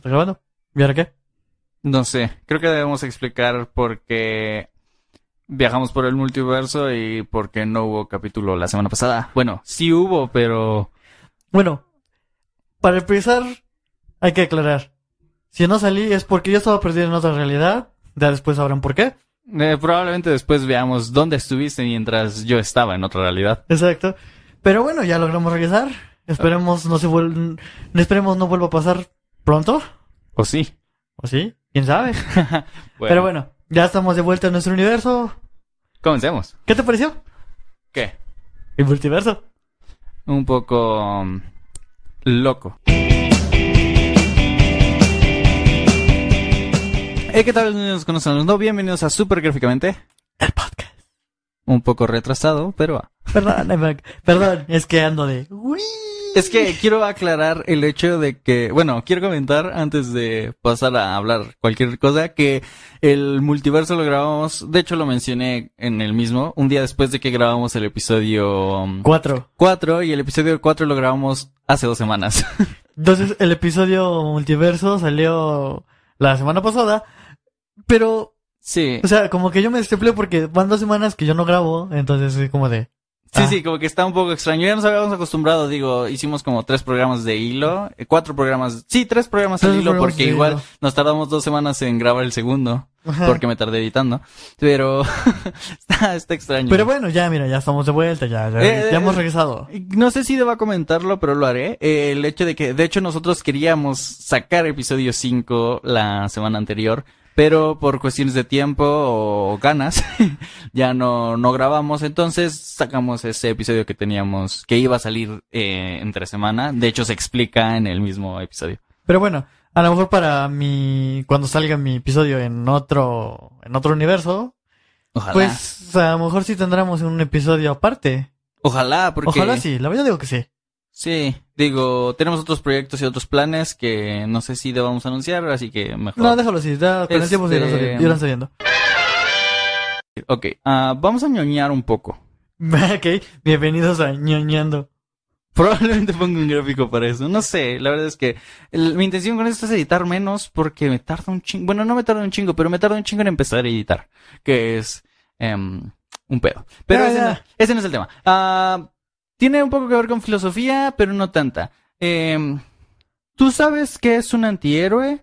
está grabando? ¿Y ahora qué? No sé, creo que debemos explicar por qué viajamos por el multiverso y por qué no hubo capítulo la semana pasada. Bueno, sí hubo, pero... Bueno, para empezar, hay que aclarar. Si no salí es porque yo estaba perdido en otra realidad. Ya después sabrán por qué. Eh, probablemente después veamos dónde estuviste mientras yo estaba en otra realidad. Exacto. Pero bueno, ya logramos regresar. Esperemos no se vuel... esperemos no vuelva a pasar pronto. ¿O sí? ¿O sí? ¿Quién sabe? Bueno, Pero bueno, ya estamos de vuelta en nuestro universo. Comencemos. ¿Qué te pareció? ¿Qué? El multiverso. Un poco... um, loco. Hey, ¿qué tal? Bienvenidos con nosotros. No, bienvenidos a Super Gráficamente. El podcast. Un poco retrasado, pero... Perdón, perdón, es que ando de... Es que quiero aclarar el hecho de que, bueno, quiero comentar antes de pasar a hablar cualquier cosa que el multiverso lo grabamos, de hecho lo mencioné en el mismo, un día después de que grabamos el episodio Cuatro. 4 y el episodio 4 lo grabamos hace dos semanas. Entonces, el episodio multiverso salió la semana pasada, pero, sí. o sea, como que yo me desteplé porque van dos semanas que yo no grabo, entonces es como de... Sí, ah. sí, como que está un poco extraño. Ya nos habíamos acostumbrado, digo, hicimos como tres programas de hilo, eh, cuatro programas, sí, tres programas al hilo, porque igual hilo. nos tardamos dos semanas en grabar el segundo, Ajá. porque me tardé editando. Pero está, está extraño. Pero bueno, ya, mira, ya estamos de vuelta, ya, ya, Eh, ya hemos eh, regresado. No sé si deba comentarlo, pero lo haré. Eh, el hecho de que, de hecho, nosotros queríamos sacar episodio 5 la semana anterior, pero por cuestiones de tiempo o ganas, ya no, no grabamos. Entonces sacamos ese episodio que teníamos, que iba a salir eh, entre semana. De hecho, se explica en el mismo episodio. Pero bueno, a lo mejor para mi, cuando salga mi episodio en otro, en otro universo, Ojalá. pues a lo mejor sí tendremos un episodio aparte. Ojalá, porque. Ojalá sí, la verdad digo que sí. Sí, digo, tenemos otros proyectos y otros planes que no sé si debamos anunciar, así que mejor. No, déjalo así, ya con el tiempo se irán Este- sabiendo- irán sabiendo. Ok, ah, vamos a ñoñar un poco. ok, bienvenidos a ñoñando. Probablemente ponga un gráfico para eso. No sé, la verdad es que el- mi intención con esto es editar menos porque me tarda un chingo. Bueno, no me tarda un chingo, pero me tarda un chingo en empezar a editar. Que es em, un pedo. Pero Ya, ese, ya. No, ese no es el tema. Ah, tiene un poco que ver con filosofía, pero no tanta. Em, ¿Tú sabes qué es un antihéroe?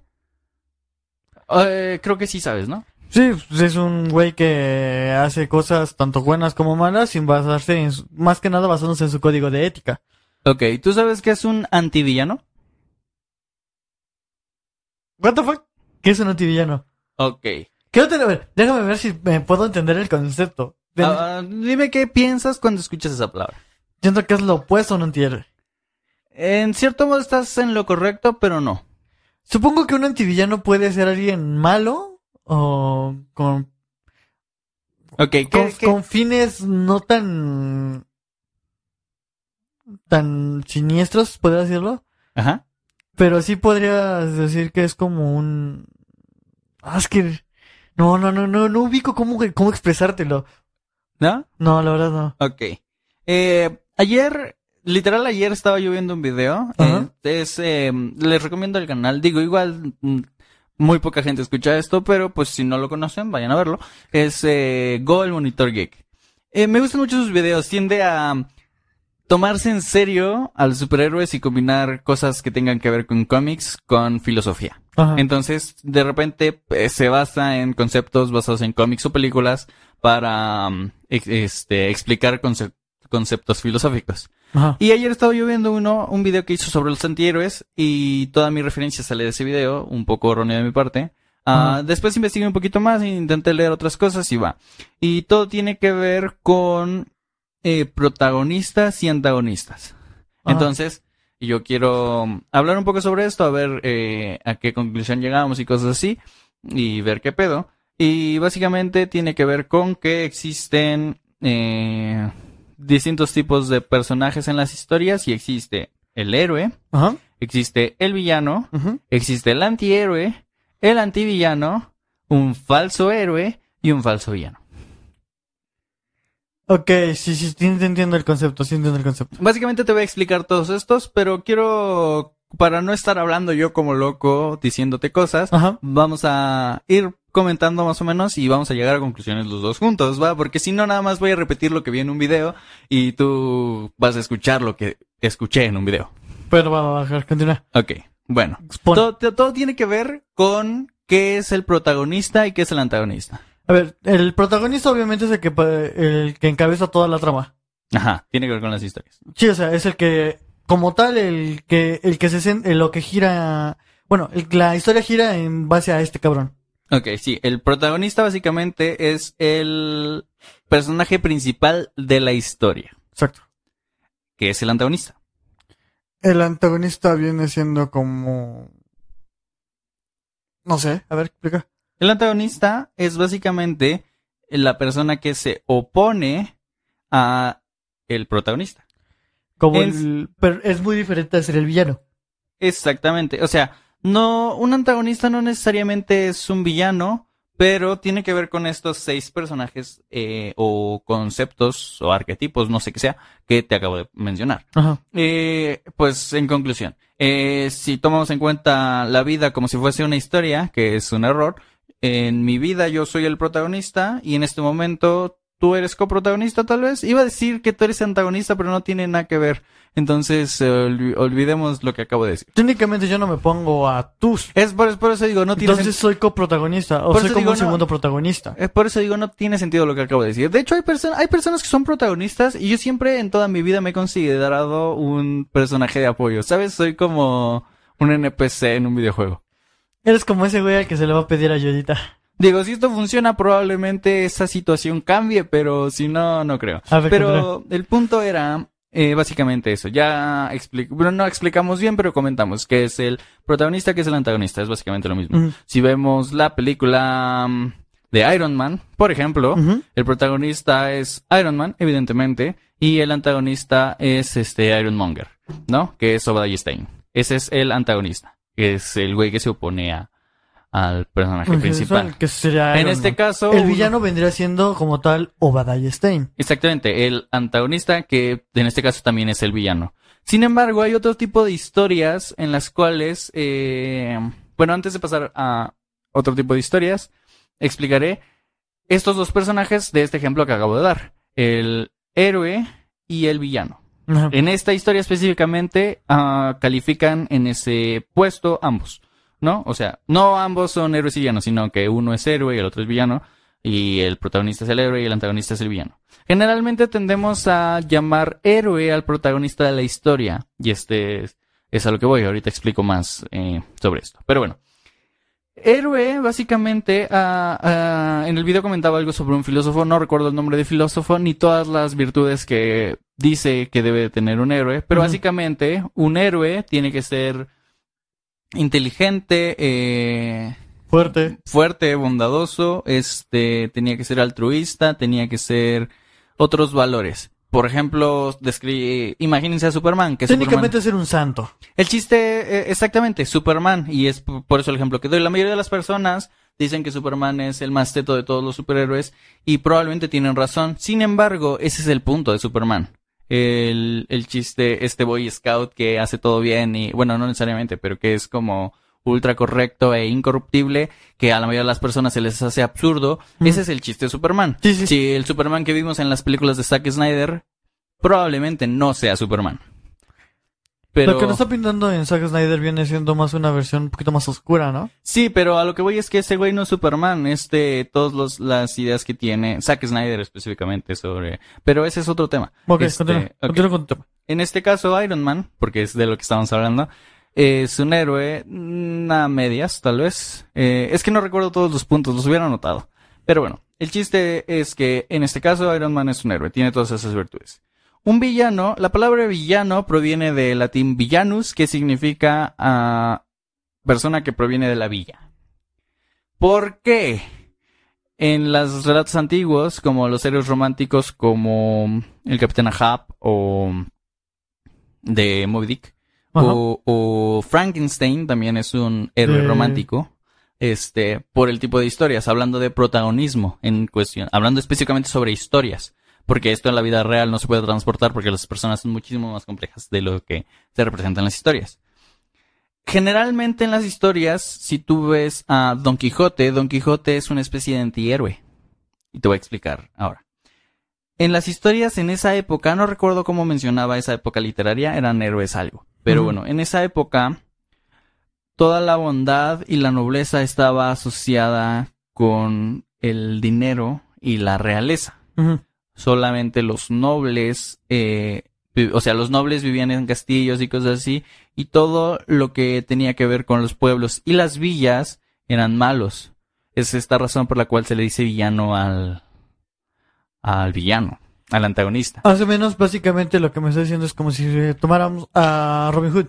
Eh, creo que sí sabes, ¿no? Sí, pues es un güey que hace cosas tanto buenas como malas sin basarse en, su- más que nada basándose en su código de ética. Ok, ¿tú sabes qué es un antivillano? What the fuck? ¿Qué es un antivillano? Ok. Quiero tener, a ver, déjame ver si me puedo entender el concepto. Ah, dime qué piensas cuando escuchas esa palabra. Siento que es lo opuesto a un antihéroe. En cierto modo estás en lo correcto, pero no. Supongo que un antivillano puede ser alguien malo o con, Ok, ¿qué, con, qué- con fines no tan tan siniestros, podría decirlo. Ajá. Pero sí podrías decir que es como un... Ah, es que... No, no, no, no, no ubico cómo, cómo expresártelo. ¿No? No, la verdad no. Ok. Eh, ayer, literal ayer estaba yo viendo un video. Eh, es, eh, les recomiendo el canal. Digo, igual mm, muy poca gente escucha esto, pero pues si no lo conocen, vayan a verlo. Es eh, Go el Monitor Geek. Eh, me gustan mucho sus videos. Tiende a tomarse en serio a los superhéroes y combinar cosas que tengan que ver con cómics con filosofía. Ajá. Entonces, de repente, eh, se basa en conceptos basados en cómics o películas para um, ex- este, explicar conce- conceptos filosóficos. Ajá. Y ayer estaba yo viendo uno, un video que hizo sobre los antihéroes y toda mi referencia sale de ese video, un poco erróneo de mi parte. Ah. Después investigué un poquito más e intenté leer otras cosas y va. Y todo tiene que ver con eh, protagonistas y antagonistas. Ajá. Entonces, yo quiero hablar un poco sobre esto, a ver eh, a qué conclusión llegamos y cosas así, y ver qué pedo. Y básicamente tiene que ver con que existen eh, distintos tipos de personajes en las historias y existe el héroe, Ajá. existe el villano, existe el antihéroe, el antivillano, un falso héroe y un falso villano. Ok, sí, sí, sí, entiendo el concepto, sí entiendo el concepto. Básicamente te voy a explicar todos estos, pero quiero para no estar hablando yo como loco diciéndote cosas, Ajá. vamos a ir comentando más o menos y vamos a llegar a conclusiones los dos juntos, ¿va? Porque si no, nada más voy a repetir lo que vi en un video y tú vas a escuchar lo que escuché en un video. Pero va a bajar, continúa. Ok, bueno. Todo, todo- tiene que ver con qué es el protagonista y qué es el antagonista. A ver, el protagonista obviamente es el que, el que encabeza toda la trama. Ajá, tiene que ver con las historias. Sí, o sea, es el que, como tal, el que, el que se lo que gira, bueno, el- la historia gira en base a este cabrón. Ok, sí, el protagonista básicamente es el personaje principal de la historia, Exacto. que es el antagonista. El antagonista viene siendo como, no sé, a ver, explica. El antagonista es básicamente la persona que se opone a el protagonista. Como Es- el, pero es muy diferente de ser el villano. Exactamente. O sea, no, un antagonista no necesariamente es un villano, pero tiene que ver con estos seis personajes eh, o conceptos o arquetipos, no sé qué sea, que te acabo de mencionar. Ajá. Eh, pues en conclusión, eh, si tomamos en cuenta la vida como si fuese una historia, que es un error, en mi vida yo soy el protagonista y en este momento tú eres coprotagonista tal vez. Iba a decir que tú eres antagonista, pero no tiene nada que ver. Entonces eh, olvi- olvidemos lo que acabo de decir. Técnicamente yo no me pongo a tus. Es por, es por eso digo, no tiene Entonces soy coprotagonista, o Por soy eso como digo, un no. segundo protagonista. Es por eso digo, no tiene sentido lo que acabo de decir. De hecho, hay, personas hay personas que son protagonistas y yo siempre en toda mi vida me he considerado un personaje de apoyo. ¿Sabes? Soy como un NPC en un videojuego. Eres como ese güey al que se le va a pedir ayudita. Digo, si esto funciona, probablemente esa situación cambie, pero si no, no creo. A ver, Pero el punto era eh, básicamente eso. Ya bueno, no explicamos bien, pero comentamos que es el protagonista, que es el antagonista. Es básicamente lo mismo. Si vemos la película mm, de Iron Man, por ejemplo, el protagonista es Iron Man, evidentemente, y el antagonista es este Iron Monger, ¿no? Que es Obadiah Stane. Ese es el antagonista, que es el güey que se opone a, al personaje principal. eso, Que sería En este Man. caso, El uno- villano vendría siendo como tal Obadiah Stane. Exactamente, el antagonista que en este caso también es el villano. Sin embargo, hay otro tipo de historias en las cuales, eh, bueno, antes de pasar a otro tipo de historias, explicaré estos dos personajes de este ejemplo que acabo de dar, el héroe y el villano. Ajá. En esta historia específicamente ah, califican en ese puesto ambos, ¿no? O sea, no ambos son héroes y villanos, sino que uno es héroe y el otro es villano, y el protagonista es el héroe y el antagonista es el villano. Generalmente tendemos a llamar héroe al protagonista de la historia, y este es, es a lo que voy, ahorita explico más eh, sobre esto. Pero bueno. Héroe, básicamente, ah, ah, en el video comentaba algo sobre un filósofo, no recuerdo el nombre de filósofo, ni todas las virtudes que dice que debe tener un héroe, pero básicamente un héroe tiene que ser inteligente, eh, Fuerte. fuerte, bondadoso, este, tenía que ser altruista, tenía que ser otros valores. Por ejemplo, imagínense a Superman, que Superman- Técnicamente ser un santo. el chiste, eh, exactamente, Superman, y es por eso el ejemplo que doy. La mayoría de las personas dicen que Superman es el más teto de todos los superhéroes, y probablemente tienen razón. Sin embargo, ese es el punto de Superman. El, el chiste, este Boy Scout que hace todo bien, y bueno, no necesariamente, pero que es como ultra correcto e incorruptible, que a la mayoría de las personas se les hace absurdo. Ese es el chiste de Superman. Sí, sí. Si el Superman que vimos en las películas de Zack Snyder, probablemente no sea Superman. Pero... Lo que nos está pintando en Zack Snyder viene siendo más una versión un poquito más oscura, ¿no? Sí, pero a lo que voy es que ese güey no es Superman, es de todas las ideas que tiene, Zack Snyder específicamente sobre... Pero ese es otro tema. Ok, Este, continúa. ok. Continúa con tu tema. En este caso, Iron Man, porque es de lo que estábamos hablando, es un héroe mm, a medias, tal vez. Eh, es que no recuerdo todos los puntos, los hubiera anotado. Pero bueno, el chiste es que en este caso Iron Man es un héroe, tiene todas esas virtudes. Un villano, la palabra villano proviene del latín villanus, que significa ah, persona que proviene de la villa. ¿Por qué? En los relatos antiguos, como los héroes románticos como el Capitán Ahab o de Moby Dick, o, o Frankenstein también es un héroe romántico. Este, por el tipo de historias, hablando de protagonismo en cuestión, hablando específicamente sobre historias, porque esto en la vida real no se puede transportar porque las personas son muchísimo más complejas de lo que se representan en las historias. generalmente en las historias, si tú ves a Don Quijote, Don Quijote es una especie de antihéroe. Y te voy a explicar ahora. En las historias en esa época, no recuerdo cómo mencionaba esa época literaria, eran héroes algo. Pero bueno, en esa época, toda la bondad y la nobleza estaba asociada con el dinero y la realeza. Solamente los nobles, eh, o sea, los nobles vivían en castillos y cosas así, y todo lo que tenía que ver con los pueblos y las villas eran malos. Es esta razón por la cual se le dice villano al, al villano, al antagonista. Más o menos, básicamente lo que me está diciendo es como si eh, tomáramos a Robin Hood.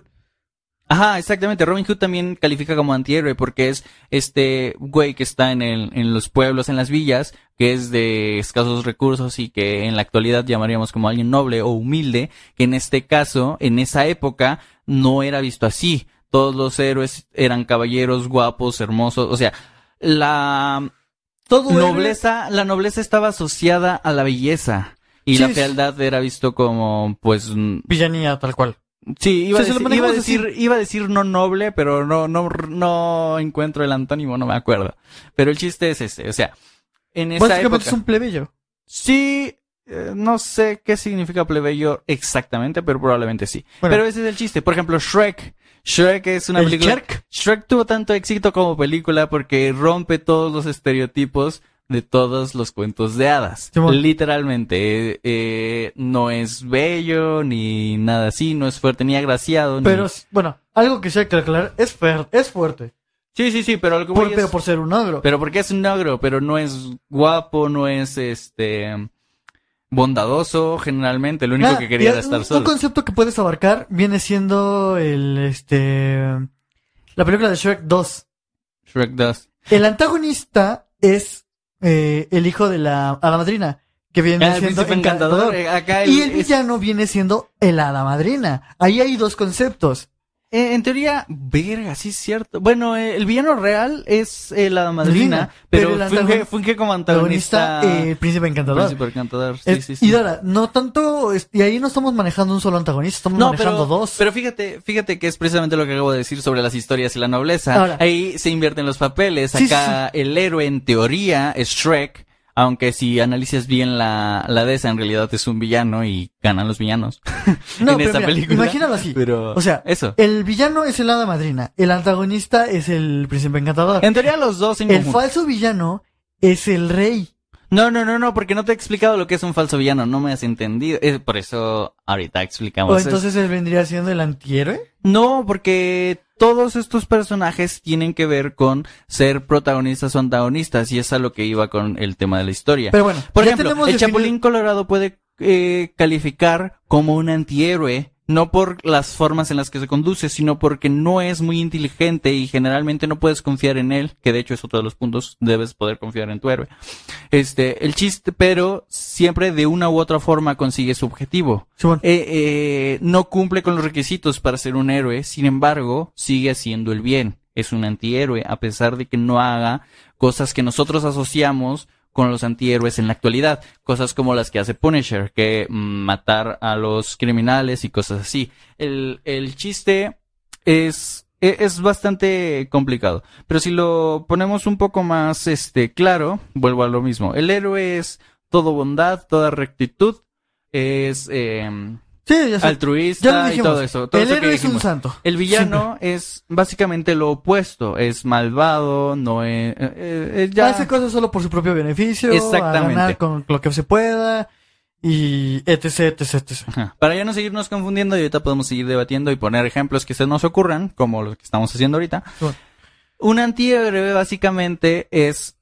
Ajá, exactamente. Robin Hood también califica como antihéroe porque es este güey que está en, el, en los pueblos, en las villas, que es de escasos recursos y que en la actualidad llamaríamos como alguien noble o humilde, que en este caso, en esa época, no era visto así. Todos los héroes eran caballeros guapos, hermosos, o sea, la Todo héroe- nobleza, la nobleza estaba asociada a la belleza y Sí, la fealdad era visto como, pues, Villanía, tal cual. Sí, iba, O a sea, decir, iba, a decir, iba a decir no noble, pero no, no, no encuentro el antónimo, no me acuerdo. Pero el chiste es ese, o sea, en esa Básicamente época. es un plebeyo. Sí, eh, no sé qué significa plebeyo exactamente, pero probablemente sí. Bueno. Pero ese es el chiste. Por ejemplo, Shrek. Shrek es una ¿El película. Shrek? Shrek tuvo tanto éxito como película porque rompe todos los estereotipos de todos los cuentos de hadas. Literalmente, eh, eh, no es bello ni nada así, no es fuerte ni agraciado. ni- Pero, bueno, algo que sí hay que aclarar, es, es fuerte. Sí, sí, sí, pero que Por, es- pero por ser un ogro. Pero porque es un negro, pero no es guapo, no es este bondadoso generalmente, lo único Nada, que quería era un- estar Un solo. concepto que puedes abarcar viene siendo el, este, la película de Shrek 2. Shrek 2. El antagonista es eh, el hijo de la hada madrina, que viene Ah, el siendo encantador. encantador. Acá el- Y el es- villano viene siendo el hada madrina. Ahí hay dos conceptos. Eh, en teoría, verga, sí es cierto. Bueno, eh, el villano real es eh, la madrina, pero, pero funge, funge como antagonista. Antagonista, eh, príncipe encantador. príncipe encantador. Sí, sí, sí. Y Dara, no tanto, y ahí no estamos manejando un solo antagonista, estamos No, manejando pero, dos. pero fíjate, fíjate que es precisamente lo que acabo de decir sobre las historias y la nobleza. Ahora. Ahí se invierten los papeles. Acá el héroe en teoría es Shrek, aunque si analizas bien la, la de esa en realidad es un villano y ganan los villanos no, en pero esa mira, película. imagínalo así. Pero O sea, eso. El villano es el hada madrina, el antagonista es el príncipe encantador. En teoría los dos en El conjunto. falso villano es el rey. No, no, no, no, porque no te he explicado lo que es un falso villano, no me has entendido. Es por eso ahorita explicamos. O entonces él vendría siendo el antihéroe. No, porque todos estos personajes tienen que ver con ser protagonistas o antagonistas, y es a lo que iba con el tema de la historia. Pero bueno, Por ejemplo, el definido- Chapulín Colorado puede eh, calificar como un antihéroe, no por las formas en las que se conduce, sino porque no es muy inteligente y generalmente no puedes confiar en él, que de hecho es otro de los puntos, debes poder confiar en tu héroe. Este, el chiste, pero siempre de una u otra forma consigue su objetivo. Eh, eh, no cumple con los requisitos para ser un héroe, sin embargo, sigue haciendo el bien. Es un antihéroe, a pesar de que no haga cosas que nosotros asociamos con los antihéroes en la actualidad. Cosas como las que hace Punisher, que mm, matar a los criminales y cosas así. El, el chiste es, e- es bastante complicado. Pero si lo ponemos un poco más, este, claro, vuelvo a lo mismo. El héroe es todo bondad, toda rectitud, es, em, Sí, ya, sé. ya lo altruista y todo eso. Todo el eso que es un santo. El villano es básicamente lo opuesto, es malvado, no es, eh, eh, ya- Hace cosas solo por su propio beneficio. Exactamente. A ganar con lo que se pueda. Y etc, etc, etc. Ajá. Para ya no seguirnos confundiendo y ahorita podemos seguir debatiendo y poner ejemplos que se nos ocurran, como los que estamos haciendo ahorita. Bueno. Un antihéroe básicamente es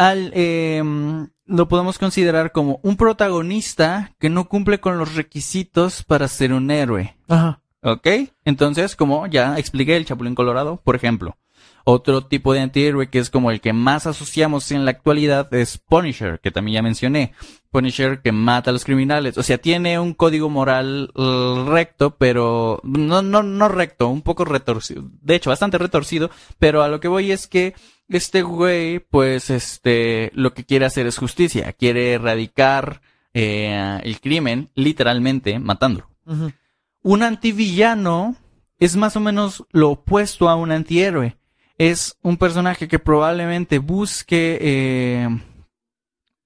al em, lo podemos considerar como un protagonista que no cumple con los requisitos para ser un héroe. Ajá. ¿Ok? Entonces, como ya expliqué el Chapulín Colorado, por ejemplo. Otro tipo de antihéroe que es como el que más asociamos en la actualidad es Punisher, que también ya mencioné. Punisher que mata a los criminales. O sea, tiene un código moral eh, recto, pero no, no, no recto, un poco retorcido. De hecho, bastante retorcido. Pero a lo que voy es que este güey, pues, este, lo que quiere hacer es justicia. Quiere erradicar eh, el crimen, literalmente, matándolo. Ujú. Un antivillano es más o menos lo opuesto a un antihéroe. Es un personaje que probablemente busque eh,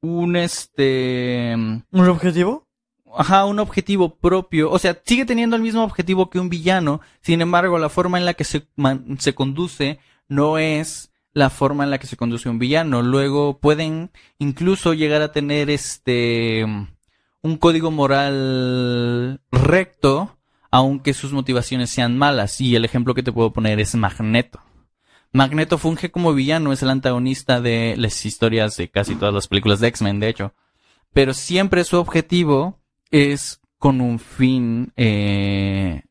un este ¿Un objetivo? ajá, un objetivo propio. O sea, sigue teniendo el mismo objetivo que un villano. Sin embargo, la forma en la que se, man- se conduce no es la forma en la que se conduce un villano. Luego pueden incluso llegar a tener este un código moral recto, aunque sus motivaciones sean malas. Y el ejemplo que te puedo poner es Magneto. Magneto funge como villano, es el antagonista de las historias de casi todas las películas de X-Men, de hecho. Pero siempre su objetivo es con un fin, eh,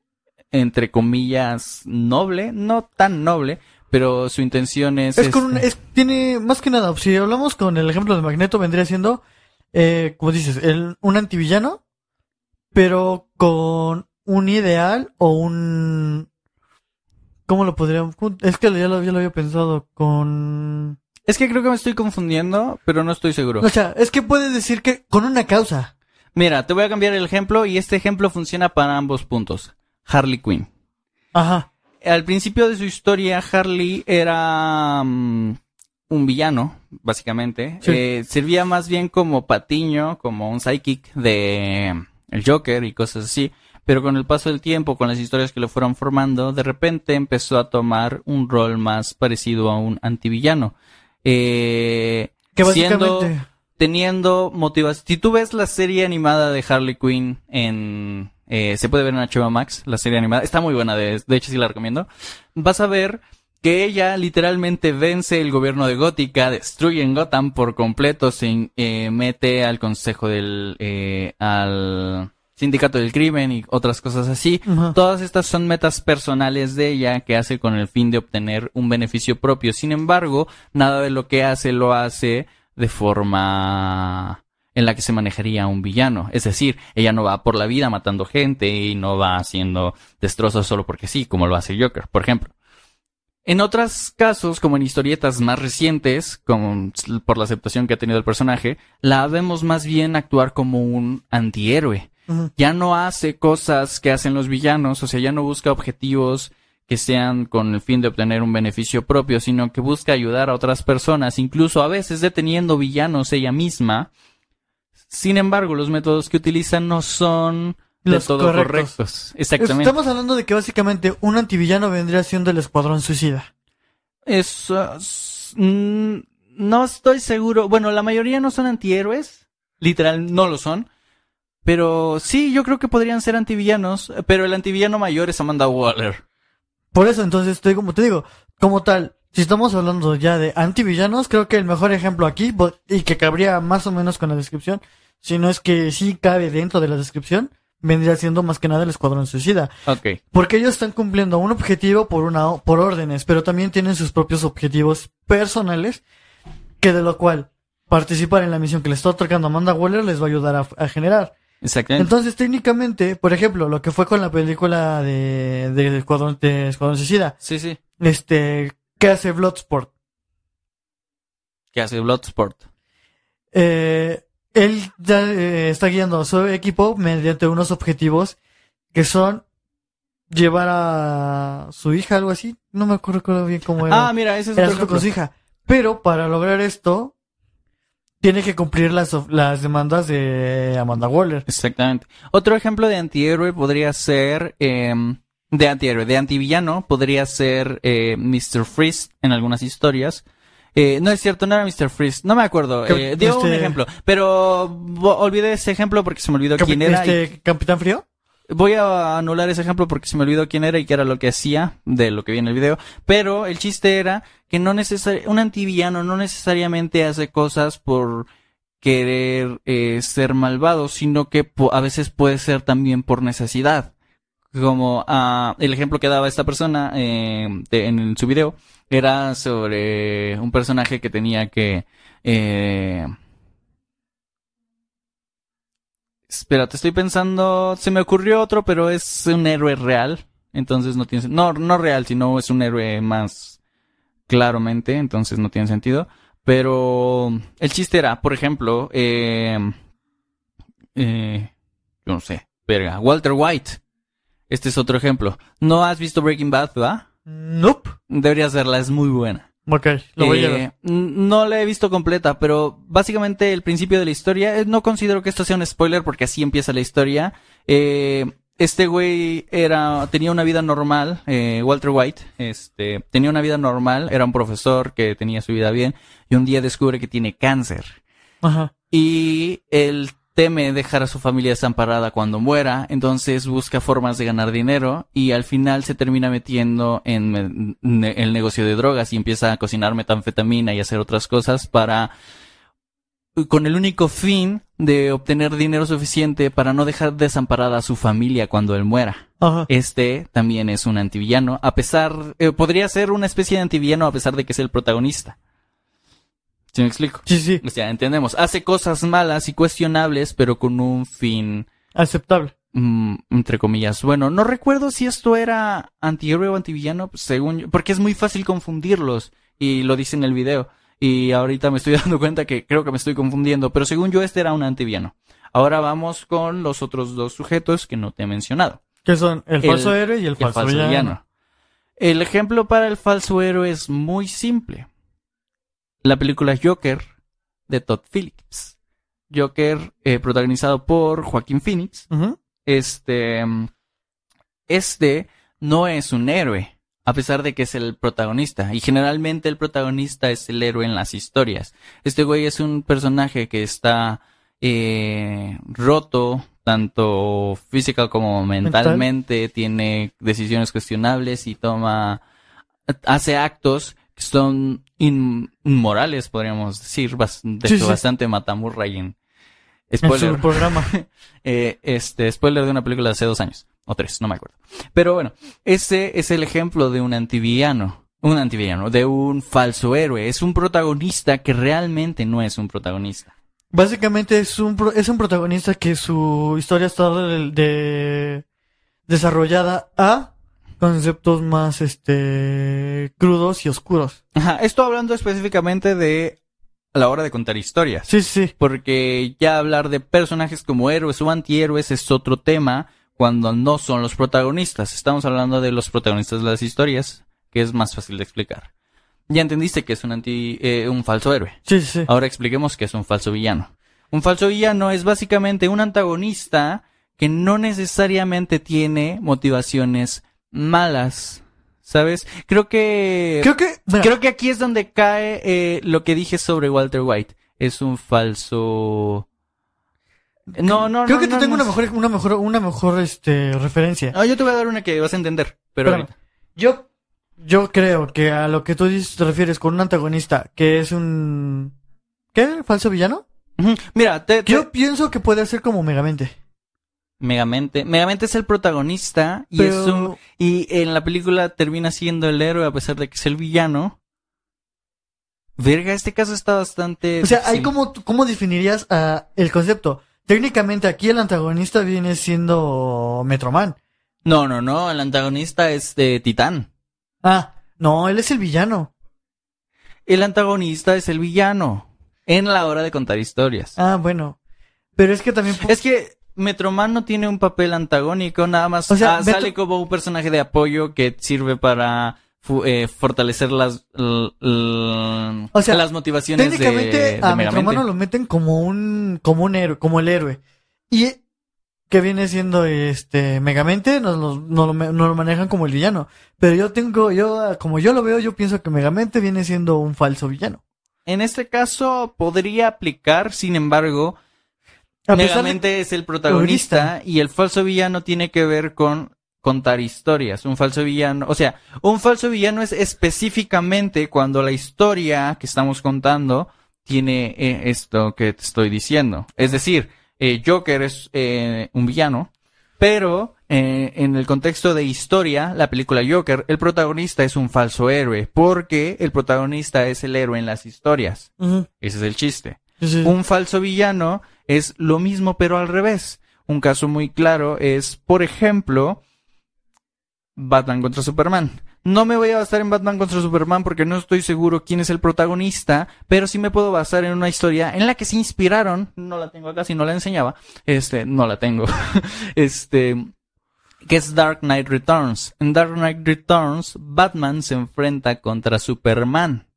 entre comillas, noble, no tan noble, pero su intención es... Es con un, este, es, tiene, más que nada, si hablamos con el ejemplo de Magneto, vendría siendo, eh, como dices, el, un antivillano, pero con un ideal o un, ¿cómo lo podríamos? Es que ya lo, ya lo había pensado con, Es que creo que me estoy confundiendo, pero no estoy seguro. o sea, es que puedes decir que con una causa. Mira, te voy a cambiar el ejemplo y este ejemplo funciona para ambos puntos. Harley Quinn. Ajá. Al principio de su historia, Harley era mm, un villano, básicamente. Sí. Eh, servía más bien como patiño, como un psychic de el Joker y cosas así. Pero con el paso del tiempo, con las historias que lo fueron formando, de repente empezó a tomar un rol más parecido a un antivillano. Eh, Que siendo- básicamente, teniendo motivación. Si tú ves la serie animada de Harley Quinn en... eh, se puede ver en HBO Max, la serie animada. Está muy buena, de, de hecho sí la recomiendo. Vas a ver que ella literalmente vence el gobierno de Gótica, destruye en Gotham por completo, se in- eh, mete al consejo del... eh, al sindicato del crimen y otras cosas así. Todas estas son metas personales de ella que hace con el fin de obtener un beneficio propio. Sin embargo, nada de lo que hace lo hace de forma en la que se manejaría un villano. Es decir, ella no va por la vida matando gente y no va haciendo destrozos solo porque sí, como lo hace Joker, por ejemplo. En otros casos, como en historietas más recientes, como por la aceptación que ha tenido el personaje, la vemos más bien actuar como un antihéroe ya no hace cosas que hacen los villanos, o sea, ya no busca objetivos que sean con el fin de obtener un beneficio propio, sino que busca ayudar a otras personas, incluso a veces deteniendo villanos ella misma. Sin embargo, los métodos que utilizan no son de Los todo correctos. correctos. Exactamente. Estamos hablando de que básicamente un antivillano vendría siendo el escuadrón suicida. Eso, s- mm, no estoy seguro. Bueno, la mayoría no son antihéroes. Literal, no lo son. Pero sí, yo creo que podrían ser antivillanos. Pero el antivillano mayor es Amanda Waller. Por eso, entonces, estoy como te digo, como tal, si estamos hablando ya de antivillanos, creo que el mejor ejemplo aquí, y que cabría más o menos con la descripción, si no es que sí cabe dentro de la descripción, vendría siendo más que nada el escuadrón suicida. Ok. Porque ellos están cumpliendo un objetivo por una, por órdenes, pero también tienen sus propios objetivos personales, que de lo cual participar en la misión que le está otorgando Amanda Waller les va a ayudar a, a generar. Exactamente. Entonces, técnicamente, por ejemplo, lo que fue con la película de, de Escuadrón, de Escuadrón Suicida, sí, sí. este, ¿qué hace Bloodsport? Que hace Bloodsport. Eh, él ya eh, está guiando a su equipo mediante unos objetivos que son llevar a su hija, algo así. No me acuerdo bien cómo era. Ah, mira, ese es Era otro su- con su hija. Pero para lograr esto, tiene que cumplir las, las demandas de Amanda Waller. Exactamente. Otro ejemplo de antihéroe podría ser... em, de antihéroe, de antivillano, podría ser eh, Mr. Freeze en algunas historias. Eh, no es cierto, no era Mr. Freeze, no me acuerdo. Eh, dio un este- ejemplo, pero olvidé ese ejemplo porque se me olvidó quién era. y- este, Capitán Frío. Voy a anular ese ejemplo porque se me olvidó quién era y qué era lo que hacía de lo que vi en el video. Pero el chiste era que no necesari- un antivillano no necesariamente hace cosas por querer eh, ser malvado, sino que a veces puede ser también por necesidad. Como ah, el ejemplo que daba esta persona eh, en su video era sobre un personaje que tenía que eh, Espera, te estoy pensando. Se me ocurrió otro, pero es un héroe real. Entonces no tiene. No, no real, sino es un héroe más claramente. Entonces no tiene sentido. Pero el chiste era, por ejemplo, eh, eh, yo no sé, verga, Walter White. Este es otro ejemplo. ¿No has visto Breaking Bad, va? Nope. Deberías verla, es muy buena. Ok, lo voy a Eh, ver. No la he visto completa, pero básicamente el principio de la historia, eh, no considero que esto sea un spoiler porque así empieza la historia. Eh, este güey era, tenía una vida normal, eh, Walter White, este, tenía una vida normal, era un profesor que tenía su vida bien, y un día descubre que tiene cáncer. Ajá. Y él teme dejar a su familia desamparada cuando muera, entonces busca formas de ganar dinero y al final se termina metiendo en el negocio de drogas y empieza a cocinar metanfetamina y hacer otras cosas para con el único fin de obtener dinero suficiente para no dejar desamparada a su familia cuando él muera. Ajá. Este también es un antivillano, a pesar, eh, podría ser una especie de antivillano a pesar de que es el protagonista. ¿Sí me explico? Sí, sí. O sea, entendemos. Hace cosas malas y cuestionables, pero con un fin, Aceptable. mm, entre comillas. Bueno, no recuerdo si esto era antihéroe o antivillano, pues, según yo, porque es muy fácil confundirlos. Y lo dice en el video. Y ahorita me estoy dando cuenta que creo que me estoy confundiendo, pero según yo este era un antivillano. Ahora vamos con los otros dos sujetos que no te he mencionado. Que son el El- falso héroe y el El falso, falso villano. villano. El ejemplo para el falso héroe es muy simple. La película Joker de Todd Phillips. Joker eh, protagonizado por Joaquín Phoenix. Este, este no es un héroe, a pesar de que es el protagonista. Y generalmente el protagonista es el héroe en las historias. Este güey es un personaje que está eh, roto, tanto física como mentalmente, tiene decisiones cuestionables y toma, hace actos que son in- inmorales, podríamos decir, bas- de Sí, hecho, sí. bastante matamurra y en En spoiler. su programa. Eh, este, spoiler de una película de hace dos años. O tres, no me acuerdo. Pero bueno, ese es el ejemplo de un antivillano. Un antivillano, de un falso héroe. Es un protagonista que realmente no es un protagonista. Básicamente es un, pro- es un protagonista que su historia está de, de- desarrollada a conceptos más este crudos y oscuros. Ajá, esto hablando específicamente de a la hora de contar historias. Sí, sí. Porque ya hablar de personajes como héroes o antihéroes es otro tema cuando no son los protagonistas. Estamos hablando de los protagonistas de las historias, que es más fácil de explicar. Ya entendiste que es un anti, eh, un falso héroe. Sí, sí, sí. Ahora expliquemos qué es un falso villano. Un falso villano es básicamente un antagonista que no necesariamente tiene motivaciones malas. ¿Sabes? Creo que... Creo que, Creo que aquí es donde cae eh, lo que dije sobre Walter White. Es un falso... No, no, creo no, que te tengo no una mejor, una mejor, una mejor este referencia. No, yo te voy a dar una que vas a entender. Pero. Yo, yo creo que a lo que tú dices te refieres con un antagonista que es un ¿qué? ¿Falso villano? Mira, te, te- Yo pienso que puede ser como Megamente. Megamente. Megamente es el protagonista y Pero- es un y en la película termina siendo el héroe a pesar de que es el villano. Verga, este caso está bastante. O sea, ahí difícil. cómo, cómo definirías ah, el concepto. Técnicamente aquí el antagonista viene siendo Metroman. No, no, no. El antagonista es de Titán. Ah, no, él es el villano. El antagonista es el villano. En la hora de contar historias. Ah, bueno. Pero es que también Es que Metroman no tiene un papel antagónico, nada más O sea, ah, Metro- sale como un personaje de apoyo que sirve para eh, fortalecer las O sea, las motivaciones de, técnicamente de a Megamente. Metromano lo meten como un como un héroe, como el héroe. Y que viene siendo este Megamente nos lo, nos lo manejan como el villano. Pero yo tengo yo como yo lo veo, yo pienso que Megamente viene siendo un falso villano. En este caso podría aplicar, sin embargo, De- Megamente es el protagonista y el falso villano tiene que ver con contar historias. Un falso villano, o sea, un falso villano es específicamente cuando la historia que estamos contando tiene eh, esto que te estoy diciendo. Es decir, eh, Joker es eh, un villano, pero eh, en el contexto de historia, la película Joker, el protagonista es un falso héroe, porque el protagonista es el héroe en las historias. Ese es el chiste. sí. Un falso villano es lo mismo pero al revés. Un caso muy claro es, por ejemplo, Batman contra Superman. No me voy a basar en Batman contra Superman porque no estoy seguro quién es el protagonista, pero sí me puedo basar en una historia en la que se inspiraron. No la tengo acá, si no la enseñaba. Este, no la tengo. este, que es Dark Knight Returns. En Dark Knight Returns, Batman se enfrenta contra Superman.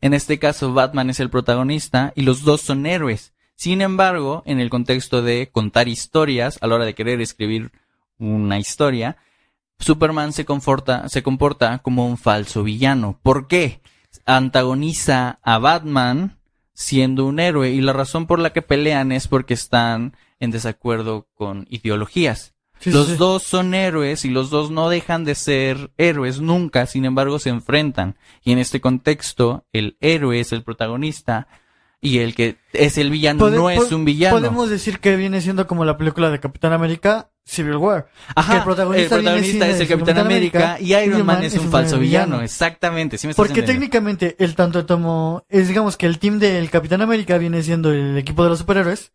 En este caso, Batman es el protagonista y los dos son héroes. Sin embargo, en el contexto de contar historias, a la hora de querer escribir una historia, Superman se, conforta, se comporta como un falso villano. ¿Por qué? Antagoniza a Batman siendo un héroe y la razón por la que pelean es porque están en desacuerdo con ideologías. Sí, los sí. dos son héroes y los dos no dejan de ser héroes nunca, sin embargo se enfrentan. Y en este contexto, el héroe es el protagonista y el que es el villano no es un villano. Podemos decir que viene siendo como la película de Capitán América, Civil War. Ajá, que el protagonista es el el Capitán Capitán América, América y Iron Man es un falso villano. Exactamente, sí me estás Porque técnicamente el tanto tomo es digamos que el team del Capitán América viene siendo el equipo de los superhéroes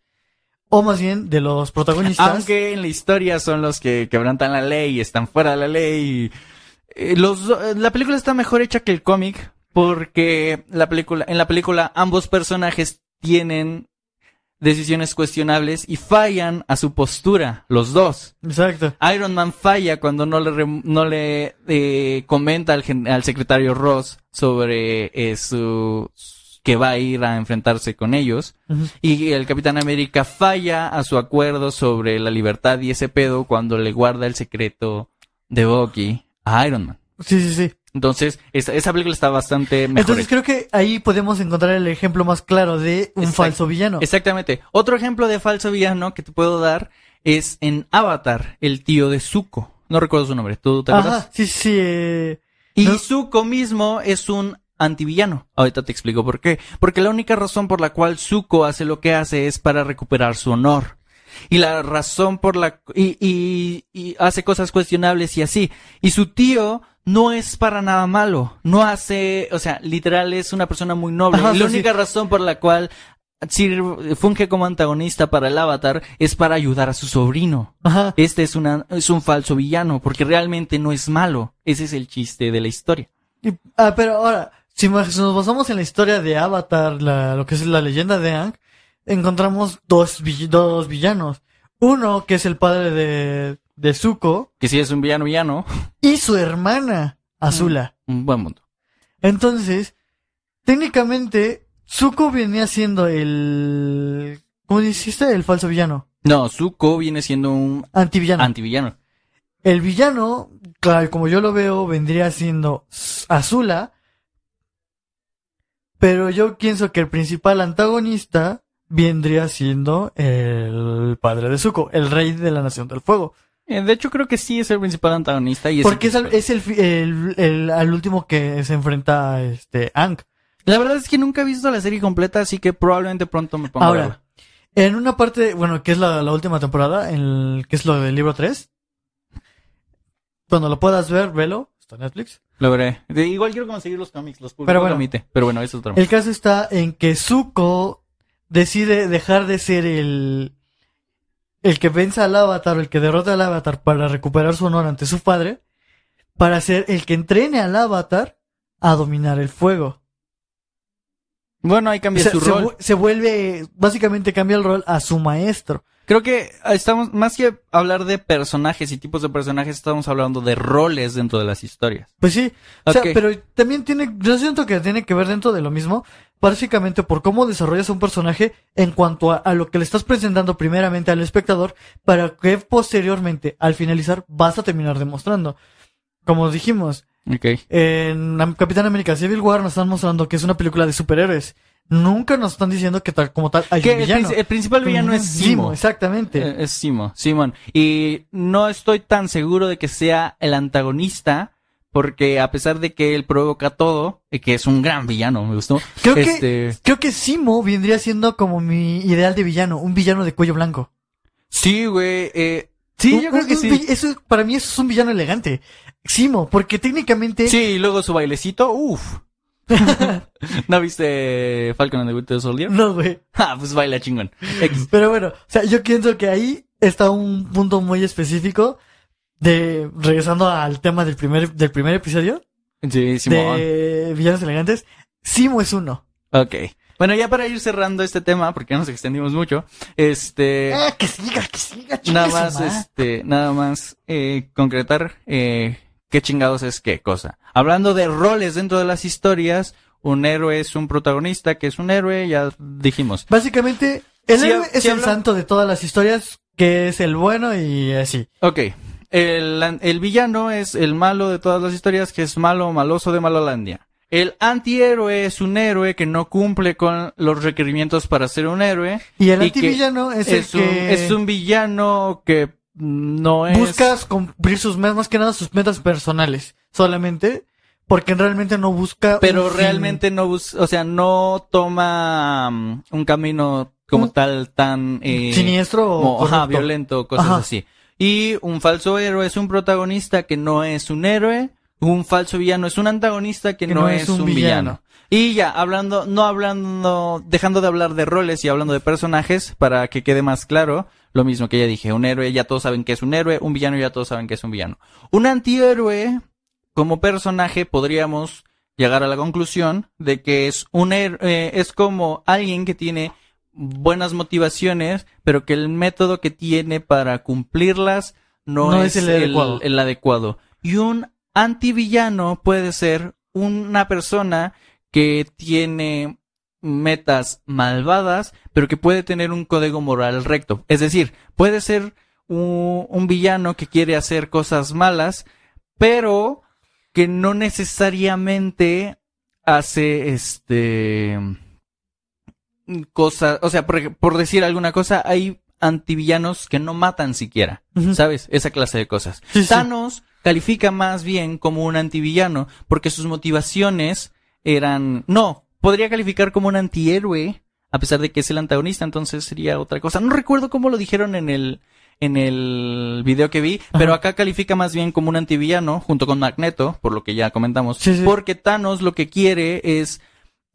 o más bien de los protagonistas. Aunque en la historia son los que quebrantan la ley y están fuera de la ley. Eh, Los, eh, la película está mejor hecha que el cómic porque la película, en la película ambos personajes tienen decisiones cuestionables y fallan a su postura, los dos. Exacto. Iron Man falla cuando no le, no le eh, comenta al, gen- al secretario Ross sobre eh, su que va a ir a enfrentarse con ellos. Y el Capitán América falla a su acuerdo sobre la libertad y ese pedo cuando le guarda el secreto de Bucky a Iron Man. Sí, sí, sí. Entonces, esa, esa película está bastante mejor. Entonces creo que ahí podemos encontrar el ejemplo más claro de un falso villano. Exactamente. Otro ejemplo de falso villano que te puedo dar es en Avatar, el tío de Zuko. No recuerdo su nombre. ¿Tú te acuerdas? Ajá, sí, sí. eh, Y No. Zuko mismo es un antivillano. Ahorita te explico por qué. Porque la única razón por la cual Zuko hace lo que hace es para recuperar su honor. Y la razón por la... Y, y, y hace cosas cuestionables y así. Y su tío no es para nada malo. No hace... O sea, literal es una persona muy noble. Ajá, la sí. única razón por la cual sirve- funge como antagonista para el avatar es para ayudar a su sobrino. Ajá. Este es, una, es un falso villano, porque realmente no es malo. Ese es el chiste de la historia. Y- ah, pero ahora, si nos basamos en la historia de Avatar, la, lo que es la leyenda de Aang, encontramos dos, dos villanos. Uno, que es el padre de, de Zuko, Que si es un villano, villano, y su hermana, Azula. un buen mundo. Entonces, técnicamente, Zuko venía siendo el... ¿Cómo dijiste? El falso villano. No, Zuko viene siendo un Antivillano. antivillano. el villano, claro, como yo lo veo, vendría siendo Azula. Pero yo pienso que el principal antagonista vendría siendo el padre de Zuko, el rey de la Nación del Fuego. Eh, de hecho, creo que sí es el principal antagonista. Y es Porque el es, al, es el, el, el- al último que se enfrenta a este Aang. La verdad es que nunca he visto la serie completa, así que probablemente pronto me ponga a Ahora, verla. en una parte, bueno, que es la, la última temporada, en el- que es lo del libro 3. Cuando lo puedas ver, velo. Está en Netflix. Lo veré. De- igual quiero conseguir los cómics, los publicó Pero bueno. Gomite. Pero bueno, eso es otro. El caso está en que Zuko decide dejar de ser el el que vence al avatar, o el que derrota al avatar para recuperar su honor ante su padre, para ser el que entrene al avatar a dominar el fuego. Bueno, ahí O cambia sea, su se, rol. vu- se vuelve, básicamente cambia el rol a su maestro. Creo que estamos, más que hablar de personajes y tipos de personajes, estamos hablando de roles dentro de las historias. Pues sí, o sea, pero también tiene, yo siento que tiene que ver dentro de lo mismo, básicamente por cómo desarrollas un personaje en cuanto a, a lo que le estás presentando primeramente al espectador, para que posteriormente, al finalizar, vas a terminar demostrando. Como dijimos, Ok. en Capitán América Civil War nos están mostrando que es una película de superhéroes. Nunca nos están diciendo que tal como tal hay Que un el, villano. princi- el principal villano es Simo. exactamente. Eh, Es Simo, Simon. Y no estoy tan seguro de que sea el antagonista, porque a pesar de que él provoca todo, y que es un gran villano, me gustó. Creo que- este, Creo que Simo vendría siendo como mi ideal de villano, un villano de cuello blanco. Sí, güey. Eh, sí, Un- yo creo un- que un sí. Eso, para mí eso es un villano elegante. Simo, porque técnicamente... Sí, y luego su bailecito, uff. ¿No viste Falcon and the Winter Soldier? No, güey. Ah, pues baila chingón. X. Pero bueno, o sea, yo pienso que ahí está un punto muy específico de, regresando al tema del primer, del primer episodio, Sí, Simón. de villanos elegantes, Simo es uno. Ok. Bueno, ya para ir cerrando este tema, porque ya nos extendimos mucho, este... Ah, que siga, que siga, nada más, este, nada más, eh, concretar, eh, qué chingados es qué cosa. Hablando de roles dentro de las historias, un héroe es un protagonista que es un héroe, ya dijimos. Básicamente, el héroe es el santo de todas las historias, que es el bueno y así. Ok. El, el villano es el malo de todas las historias, que es malo, maloso de Malolandia. El antihéroe es un héroe que no cumple con los requerimientos para ser un héroe. Y el Y antivillano es, Es, el un, que es un villano que no es... buscas cumplir sus metas, más que nada sus metas personales, solamente, porque realmente no busca. Pero fin. realmente no bus o sea, no toma mm, un camino como Un- tal tan... eh, siniestro o como, ajá, corrupto. violento, cosas Ajá. así. Y un falso héroe es un protagonista que no es un héroe. Un falso villano es un antagonista que, no, es, un villano. Y ya, hablando, no hablando, dejando de hablar de roles y hablando de personajes, para que quede más claro, lo mismo que ya dije, un héroe ya todos saben que es un héroe, un villano ya todos saben que es un villano. Un antihéroe, como personaje, podríamos llegar a la conclusión de que es un héroe, eh, es como alguien que tiene buenas motivaciones, pero que el método que tiene para cumplirlas no, No es, es el el, adecuado. el adecuado. Y un antivillano puede ser una persona que tiene metas malvadas, pero que puede tener un código moral recto. Es decir, puede ser un, un villano que quiere hacer cosas malas, pero que no necesariamente hace este cosas, o sea, por, decir alguna cosa, hay antivillanos que no matan siquiera. ¿sabes? Esa clase de cosas. Sí, sí. Thanos califica más bien como un antivillano porque sus motivaciones eran, no, podría calificar como un antihéroe a pesar de que es el antagonista, entonces sería otra cosa. No recuerdo cómo lo dijeron en el en el video que vi, pero acá califica más bien como un antivillano junto con Magneto, por lo que ya comentamos, Sí, sí. porque Thanos lo que quiere es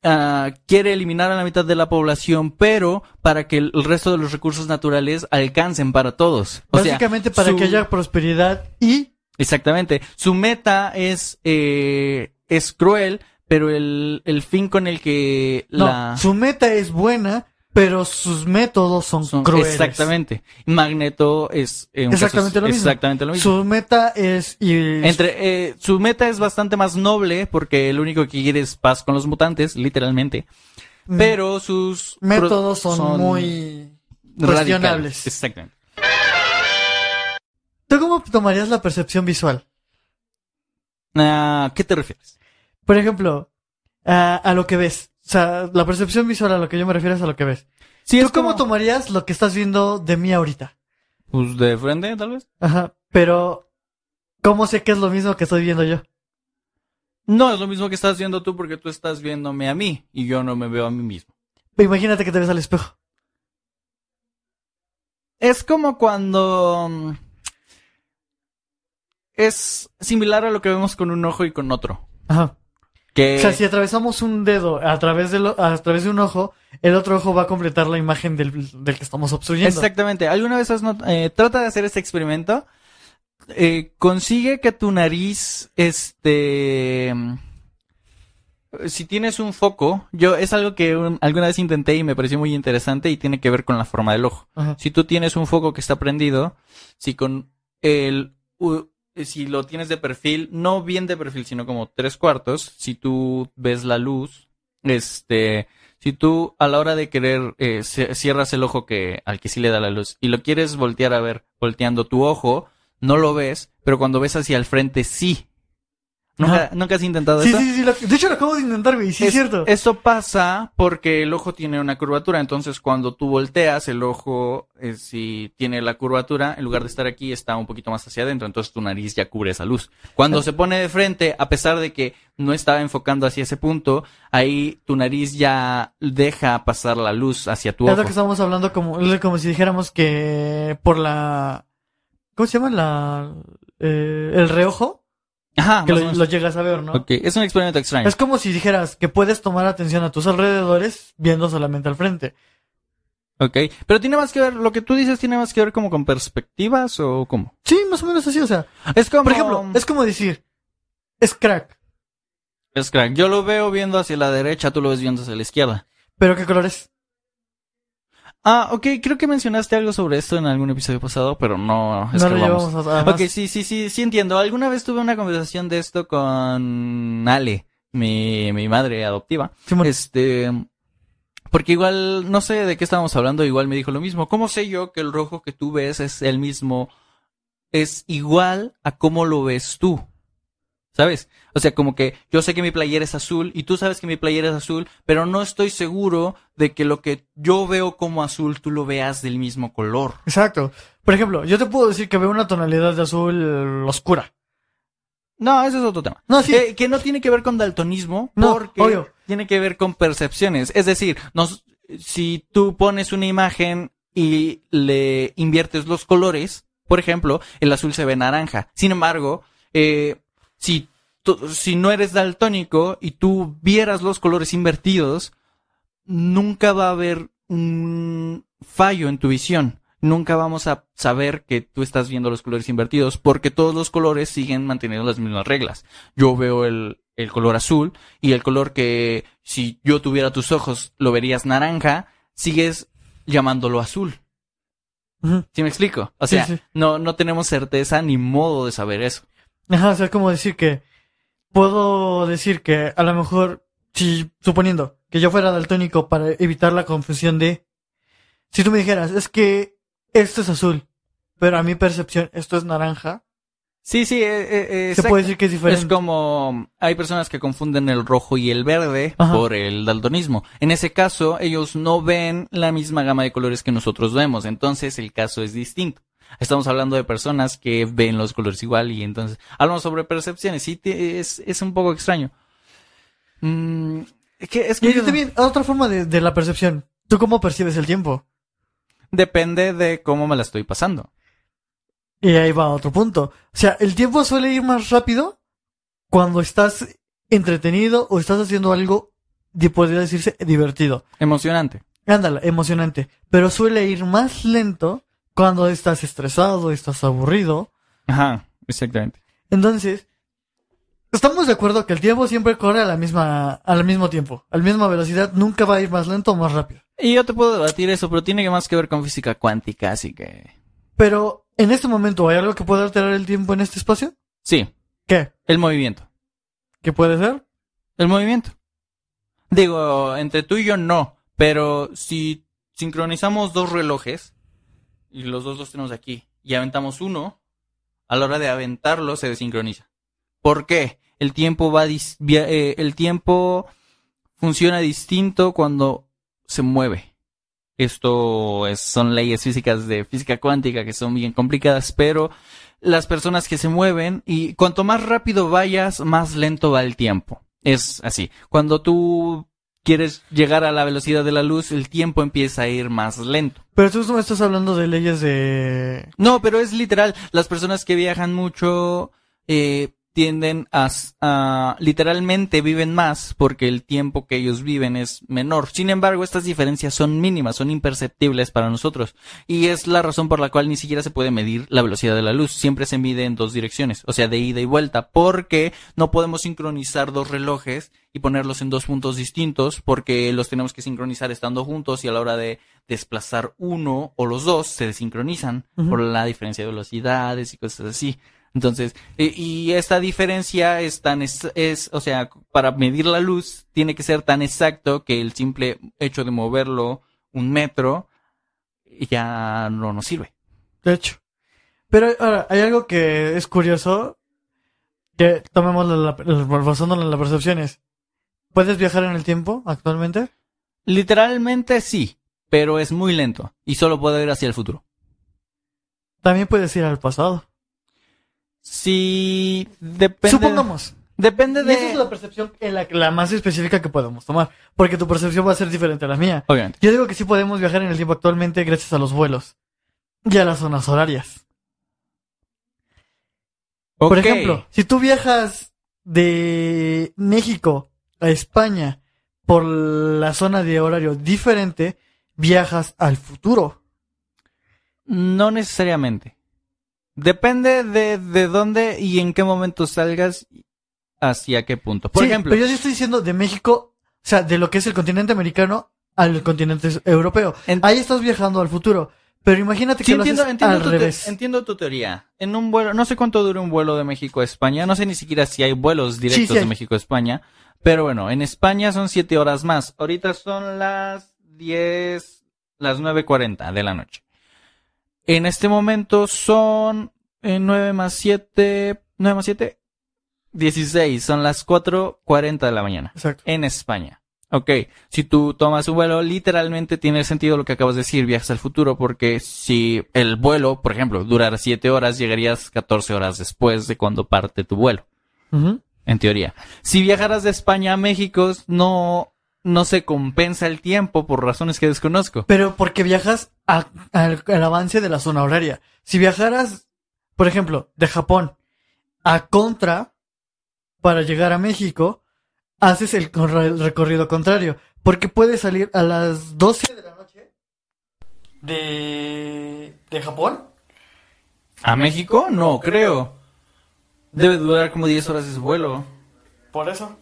ah, quiere eliminar a la mitad de la población, pero para que el el resto de los recursos naturales alcancen para todos. O sea, Básicamente para su- que haya prosperidad y Exactamente. Su meta es, eh, es cruel, pero el, el fin con el que no, la... su meta es buena, pero sus métodos son, son- crueles. Exactamente. Magneto es... caso Exactamente es lo mismo. Exactamente lo mismo. Su meta es ir Entre, eh, su meta es bastante más noble porque lo único que quiere es paz con los mutantes, literalmente. Mm, Pero sus métodos son, muy radicales. cuestionables. Exactamente. ¿Tú cómo tomarías la percepción visual? Ah, ¿Qué te refieres? Por ejemplo, a, a lo que ves. O sea, la percepción visual a lo que yo me refiero es a lo que ves. Sí, ¿Tú es cómo como- tomarías lo que estás viendo de mí ahorita? Pues de frente, tal vez. Ajá, pero ¿cómo sé que es lo mismo que estoy viendo yo? No, es lo mismo que estás viendo tú porque tú estás viéndome a mí y yo no me veo a mí mismo. Imagínate que te ves al espejo. Es como cuando... mm, Es similar a lo que vemos con un ojo y con otro. Ajá. Que... O sea, si atravesamos un dedo a través de lo- a través de un ojo, el otro ojo va a completar la imagen del, del que estamos obstruyendo. Exactamente. ¿Alguna vez has not- eh, trata de hacer este experimento? Eh, consigue que tu nariz, este... Si tienes un foco, yo es algo que un- alguna vez intenté y me pareció muy interesante y tiene que ver con la forma del ojo. Ajá. Si tú tienes un foco que está prendido, si con el si lo tienes de perfil, no bien de perfil, sino como tres cuartos, si tú ves la luz, este, si tú a la hora de querer eh, cierras el ojo que al que sí le da la luz y lo quieres voltear a ver volteando tu ojo, no lo ves, pero cuando ves hacia el frente sí. ¿Nunca. ¿nunca has intentado Sí, eso? sí, sí. lo- de hecho, lo acabo de intentar, güey. Sí, es, Es- cierto. Eso pasa porque el ojo tiene una curvatura, entonces cuando tú volteas, el ojo, eh, si tiene la curvatura, en lugar de estar aquí, está un poquito más hacia adentro, entonces tu nariz ya cubre esa luz. Cuando se pone de frente, a pesar de que no estaba enfocando hacia ese punto, ahí tu nariz ya deja pasar la luz hacia tu es ojo. lo que estamos hablando como, es como si dijéramos que por la... ¿Cómo se llama? La... eh, el reojo. Ajá, Que lo, lo llegas a ver, ¿no? Ok, es un experimento extraño. Es como si dijeras que puedes tomar atención a tus alrededores viendo solamente al frente. Ok, pero tiene más que ver, lo que tú dices tiene más que ver como con perspectivas o cómo. Sí, más o menos así, o sea. Es como... Por ejemplo, es como decir, es crack. Es crack. Yo lo veo viendo hacia la derecha, tú lo ves viendo hacia la izquierda. ¿Pero qué color es? Ah, ok, creo que mencionaste algo sobre esto en algún episodio pasado, pero no es no que lo vamos. llevamos a. Ok, sí, sí, sí, sí entiendo. Alguna vez tuve una conversación de esto con Ale, mi, mi madre adoptiva. Simón. Este, porque igual, no sé de qué estábamos hablando, igual me dijo lo mismo. ¿Cómo sé yo que el rojo que tú ves es el mismo, es igual a cómo lo ves tú? ¿Sabes? O sea, como que yo sé que mi playera es azul y tú sabes que mi playera es azul, pero no estoy seguro de que lo que yo veo como azul tú lo veas del mismo color. Exacto. Por ejemplo, yo te puedo decir que veo una tonalidad de azul oscura. No, ese es otro tema. No, sí. Que, que no tiene que ver con daltonismo, No, porque obvio. tiene que ver con percepciones. Es decir, nos, si tú pones una imagen y le inviertes los colores, por ejemplo, el azul se ve naranja. Sin embargo, eh, si, si no eres daltónico y tú vieras los colores invertidos, nunca va a haber un fallo en tu visión. Nunca vamos a saber que tú estás viendo los colores invertidos porque todos los colores siguen manteniendo las mismas reglas. Yo veo el, el color azul y el color que si yo tuviera tus ojos lo verías naranja, sigues llamándolo azul. Ujú. ¿Sí me explico? O Sí, sea, sí. no, no tenemos certeza ni modo de saber eso. Ajá, o sea, es como decir que puedo decir que a lo mejor, si suponiendo que yo fuera daltónico para evitar la confusión de, si tú me dijeras, es que esto es azul, pero a mi percepción esto es naranja, Sí, sí, eh, eh, se exacto. puede decir que es diferente. Es como hay personas que confunden el rojo y el verde Ajá. por el daltonismo. En ese caso, ellos no ven la misma gama de colores que nosotros vemos, entonces el caso es distinto. Estamos hablando de personas que ven los colores igual y entonces hablamos sobre percepciones. Sí, te- es, es un poco extraño. Mm, es que es Y también, otra forma de, de la percepción. ¿Tú cómo percibes el tiempo? depende de cómo me la estoy pasando. Y ahí va otro punto. O sea, el tiempo suele ir más rápido cuando estás entretenido o estás haciendo algo, de- podría decirse, divertido. Emocionante. Ándala, emocionante. Pero suele ir más lento cuando estás estresado, estás aburrido. Ajá, exactamente. Entonces, estamos de acuerdo que el tiempo siempre corre a la misma, al mismo tiempo, a la misma velocidad, nunca va a ir más lento o más rápido. Y yo te puedo debatir eso, pero tiene que más que ver con física cuántica, así que... Pero, en este momento, ¿hay algo que pueda alterar el tiempo en este espacio? Sí, ¿Qué? el movimiento. ¿Qué puede ser? El movimiento. Digo, entre tú y yo no, pero si sincronizamos dos relojes, y los dos los tenemos aquí, y aventamos uno, a la hora de aventarlo se desincroniza. ¿Por qué? El tiempo va eh, el tiempo funciona distinto cuando se mueve. Esto es- son leyes físicas de física cuántica que son bien complicadas, pero las personas que se mueven y cuanto más rápido vayas, más lento va el tiempo. Es así. Cuando tú quieres llegar a la velocidad de la luz, el tiempo empieza a ir más lento. Pero tú no estás hablando de leyes de... No, pero es literal. Las personas que viajan mucho eh, tienden a, literalmente viven más porque el tiempo que ellos viven es menor. Sin embargo, estas diferencias son mínimas, son imperceptibles para nosotros. Y es la razón por la cual ni siquiera se puede medir la velocidad de la luz. Siempre se mide en dos direcciones, o sea, de ida y vuelta, porque no podemos sincronizar dos relojes y ponerlos en dos puntos distintos porque los tenemos que sincronizar estando juntos y a la hora de desplazar uno o los dos se desincronizan por la diferencia de velocidades y cosas así. Entonces, eh, y esta diferencia es tan, es, es, o sea, para medir la luz tiene que ser tan exacto que el simple hecho de moverlo un metro ya no nos sirve. De hecho. Pero ahora, hay algo que es curioso. Que tomemos la, basándolo en las percepciones. ¿Puedes viajar en el tiempo actualmente? Literalmente sí, pero es muy lento y solo puedo ir hacia el futuro. También puedes ir al pasado. Sí, depende. Supongamos. Depende Y de. esa es la percepción la, la más específica que podemos tomar. Porque tu percepción va a ser diferente a la mía. Obviamente. Yo digo que sí podemos viajar en el tiempo actualmente gracias a los vuelos. Y a las zonas horarias. Por ejemplo, si tú viajas de México a España por la zona de horario diferente, viajas al futuro. No necesariamente. Depende de, de dónde y en qué momento salgas hacia qué punto. Por Sí, ejemplo, Pero yo sí estoy diciendo de México, o sea, de lo que es el continente americano al continente europeo. Ahí estás viajando al futuro. Pero imagínate que Sí, lo entiendo, haces entiendo al tu te- revés. entiendo tu teoría. En un vuelo, no sé cuánto dura un vuelo de México a España, no sé ni siquiera si hay vuelos directos sí de hay. México a España, pero bueno, en España son siete horas más. Ahorita son las 10, las 9.40 de la noche. En este momento son eh, 9 más 7, 9 más 7, 16, son las 4.40 de la mañana Exacto. en España. Ok, si tú tomas un vuelo, literalmente tiene sentido lo que acabas de decir, viajas al futuro, porque si el vuelo, por ejemplo, durara 7 horas, llegarías 14 horas después de cuando parte tu vuelo, en teoría. Si viajaras de España a México, no, no se compensa el tiempo por razones que desconozco. Pero porque viajas a- al, al avance de la zona horaria. Si viajaras, por ejemplo, de Japón a contra para llegar a México, haces el recorrido contrario. Porque puedes salir a las 12 de la noche de, de Japón. ¿A México? No, creo. Debe durar como 10 horas ese vuelo. Por eso.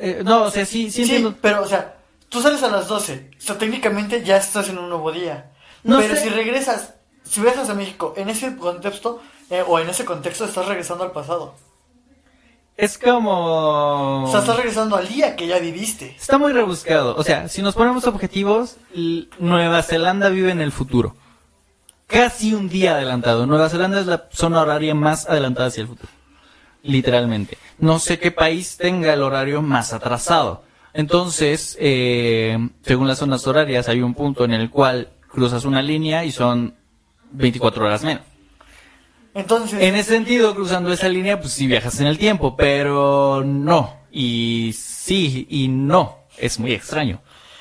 Eh, no, o sea, sí, sí Sí, entiendo. pero, o sea, tú sales a las 12. O sea, técnicamente ya estás en un nuevo día. No pero sé. si regresas, si viajas a México en ese contexto, eh, o en ese contexto, estás regresando al pasado. Es como... O sea, estás regresando al día que ya viviste. Está muy rebuscado. O sea, si nos ponemos objetivos, Nueva Zelanda vive en el futuro. Casi un día adelantado. Nueva Zelanda es la zona horaria más adelantada hacia el futuro. Literalmente. No sé qué país tenga el horario más atrasado. Entonces, eh, según las zonas horarias, hay un punto en el cual cruzas una línea y son 24 horas menos. Entonces, En ese sentido, cruzando esa línea, pues sí viajas en el tiempo, pero no. Y sí y no. Es muy extraño.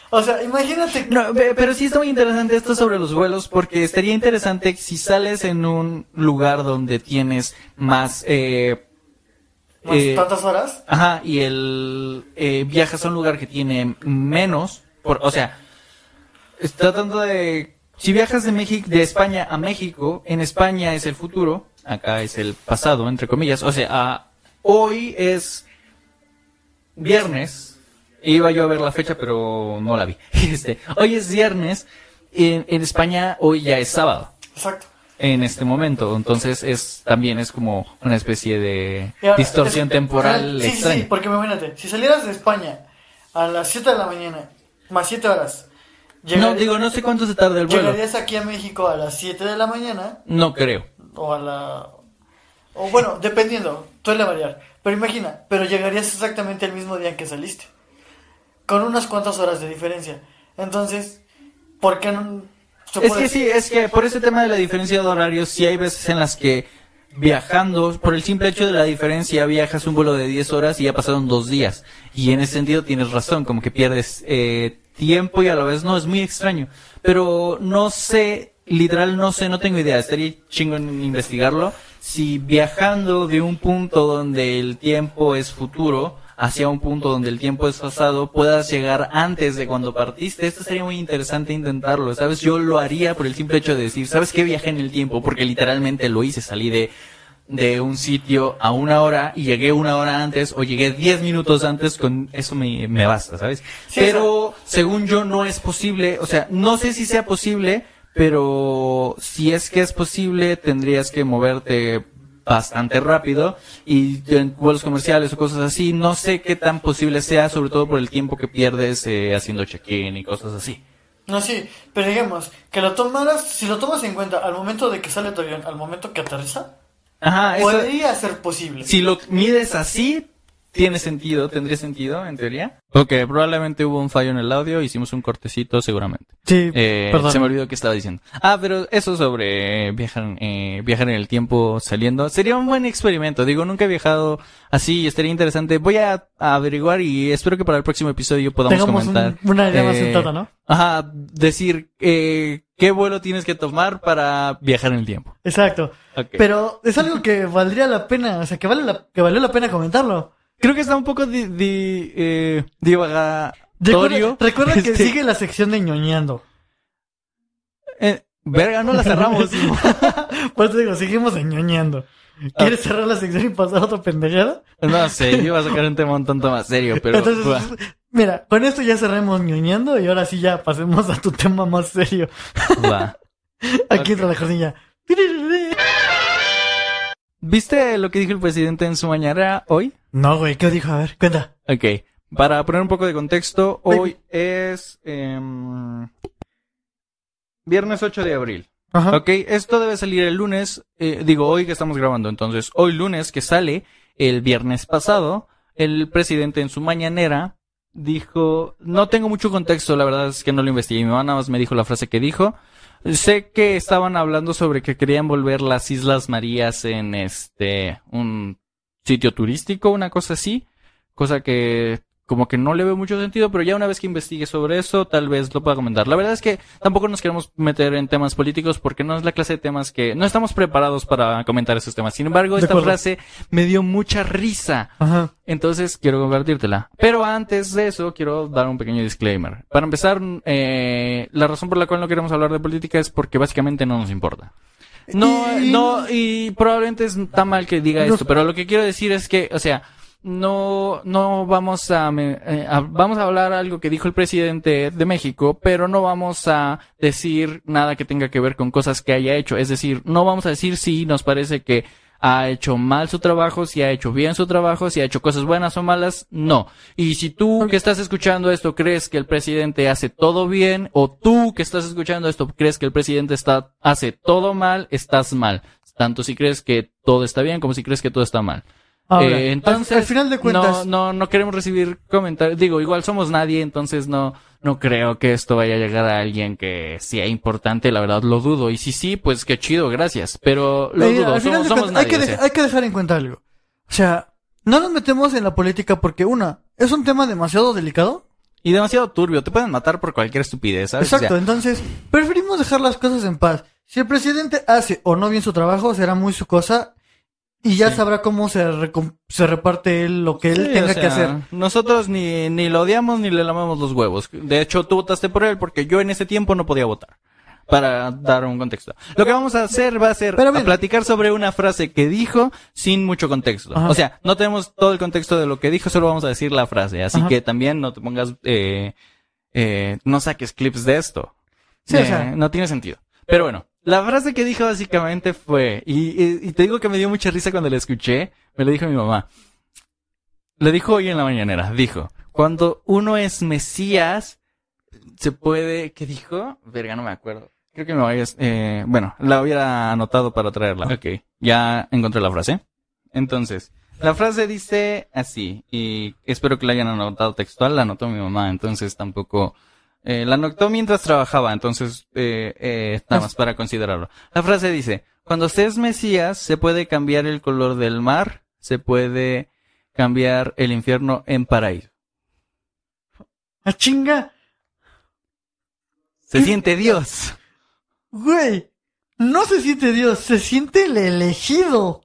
o sea, imagínate. No, pe- pero sí está muy interesante esto sobre los vuelos, porque estaría interesante si sales en un lugar donde tienes más... Eh, más eh, tantas horas. Ajá, y el eh, viajas a un lugar que tiene menos, por, o sea, tratando de si viajas de México, de España a México, en España es el futuro, acá es el pasado, entre comillas, o sea, a- hoy es viernes, iba yo a ver la fecha, pero no la vi. Este, hoy es viernes, en, en España hoy ya es sábado Exacto. En este momento. Entonces es también es como una especie de ahora, distorsión es- temporal sí, extraña. Sí, porque imagínate, si salieras de España a las 7 de la mañana, más 7 horas, No, digo, no sé cuánto se tarda el vuelo. llegarías aquí a México a las 7 de la mañana, No creo. o a la... O bueno, dependiendo, suele variar. Pero imagina, pero llegarías exactamente el mismo día en que saliste. Con unas cuantas horas de diferencia. Entonces, ¿por qué no...? Es que sí, es que por ese tema de la diferencia de horarios, sí hay veces en las que viajando, por el simple hecho de la diferencia, viajas un vuelo de 10 horas y ya pasaron dos días. Y en ese sentido tienes razón, como que pierdes eh, tiempo y a la vez no, es muy extraño. Pero no sé, literal no sé, no tengo idea, estaría chingo en investigarlo. Si viajando de un punto donde el tiempo es futuro hacia un punto donde el tiempo es pasado, puedas llegar antes de cuando partiste. Esto sería muy interesante intentarlo, ¿sabes? Yo lo haría por el simple hecho de decir, ¿sabes qué? Viajé en el tiempo, porque literalmente lo hice, salí de, de un sitio a una hora y llegué una hora antes o llegué diez minutos antes, con eso me, me basta, ¿sabes? Sí, Pero según yo no es posible, o sea, no sé si sea posible, pero si es que es posible, tendrías que moverte bastante rápido y en vuelos comerciales o cosas así, no sé qué tan posible sea, sobre todo por el tiempo que pierdes eh, haciendo check-in y cosas así. No, sí, pero digamos, que lo tomaras, si lo tomas en cuenta al momento de que sale tu avión, al momento que aterriza, Ajá, eso, podría ser posible. si lo mides así, tiene sentido, tendría sentido en teoría. Ok, probablemente hubo un fallo en el audio, hicimos un cortecito seguramente. Sí, Eh, perdón. se me olvidó que estaba diciendo. Ah, pero eso sobre viajar, eh, viajar en el tiempo saliendo. Sería un buen experimento. Digo, nunca he viajado así y estaría interesante. Voy a, a averiguar y espero que para el próximo episodio podamos Tengamos un- comentar. una idea más eh, sentada, ¿no? Ajá, decir eh, qué vuelo tienes que tomar para viajar en el tiempo. Exacto. Pero es algo que valdría la pena, o sea, que vale la, que valió la pena comentarlo. Creo que está un poco di, di- eh, divagatorio. recuerda que Este, sigue la sección de ñoñando. eh, verga, no la cerramos. Por eso digo, seguimos ñoñando. ¿Quieres cerrar la sección y pasar a otra pendejada? no sé, yo iba a sacar un tema un tanto más serio, pero... Entonces. Mira, con esto ya cerremos ñoñando y ahora sí ya pasemos a tu tema más serio. Va. Aquí Ok. entra la cornilla. ¿Viste lo que dijo el presidente en su mañana hoy? No, güey, ¿qué dijo? A ver, cuenta. Ok. Para poner un poco de contexto, hoy es em, viernes 8 de abril. Ajá. Ok, esto debe salir el lunes, eh, digo hoy que estamos grabando, entonces hoy lunes que sale, el viernes pasado, el presidente en su mañanera dijo, no tengo mucho contexto, la verdad es que no lo investigué, mi mamá nada más me dijo la frase que dijo. Sé que estaban hablando sobre que querían volver las Islas Marías en este, un sitio turístico, una cosa así, cosa que como que no le veo mucho sentido, pero ya una vez que investigue sobre eso, tal vez lo pueda comentar. La verdad es que tampoco nos queremos meter en temas políticos porque no es la clase de temas que no estamos preparados para comentar esos temas. Sin embargo, esta frase me dio mucha risa. Ajá. Entonces quiero compartírtela. Pero antes de eso, quiero dar un pequeño disclaimer. Para empezar, eh, la razón por la cual no queremos hablar de política es porque básicamente no nos importa. No, Y- no, y probablemente está mal que diga No- esto, pero lo que quiero decir es que, o sea, no, no vamos a, eh, a- vamos a hablar algo que dijo el presidente de México, pero no vamos a decir nada que tenga que ver con cosas que haya hecho. Es decir, no vamos a decir si nos parece que ha hecho mal su trabajo, si ha hecho bien su trabajo, si ha hecho cosas buenas o malas, no. Y si tú que estás escuchando esto crees que el presidente hace todo bien, o tú que estás escuchando esto crees que el presidente está, hace todo mal, estás mal. Tanto si crees que todo está bien como si crees que todo está mal. Ahora, Eh, al- entonces, al, final de cuentas, no, no, no queremos recibir comentarios. Digo, igual somos nadie, entonces no, no creo que esto vaya a llegar a alguien que sea importante. La verdad, lo dudo. Y si sí, pues qué chido, gracias. Pero lo dudo, al final somos, somos cuentas, hay, que o de- sea. hay que dejar en cuenta algo. O sea, no nos metemos en la política porque, una, es un tema demasiado delicado. Y demasiado turbio. Te pueden matar por cualquier estupidez, ¿sabes? O Exacto, sea, entonces, preferimos dejar las cosas en paz. Si el presidente hace o no bien su trabajo, será muy su cosa y ya Sí. sabrá cómo se, se reparte él lo que él sí, tenga o sea, que hacer. Nosotros ni, ni lo odiamos ni le lamamos los huevos. De hecho, tú votaste por él porque yo en ese tiempo no podía votar. Para dar un contexto. Lo que vamos a hacer va a ser a platicar sobre una frase que dijo sin mucho contexto. Ajá. O sea, no tenemos todo el contexto de lo que dijo, solo vamos a decir la frase. Así Ajá. que también no te pongas, eh, eh, no saques clips de esto. Sí, o Eh, sea. no tiene sentido. Pero bueno, la frase que dijo básicamente fue, y, y- y te digo que me dio mucha risa cuando la escuché, me lo dijo mi mamá. Le dijo hoy en la mañanera, dijo, cuando uno es Mesías, se puede, ¿qué dijo? Verga, no me acuerdo. Creo que me vayas, eh, bueno, la hubiera anotado para traerla. Ok, ya encontré la frase. Entonces, la frase dice así, y espero que la hayan anotado textual, la anotó mi mamá, entonces tampoco, eh, la anotó mientras trabajaba, entonces, eh, eh, nada más para considerarlo. La frase dice, cuando se es Mesías, se puede cambiar el color del mar, se puede cambiar el infierno en paraíso. ¡A chinga! Se siente Dios. Güey, no se siente Dios, se siente el elegido.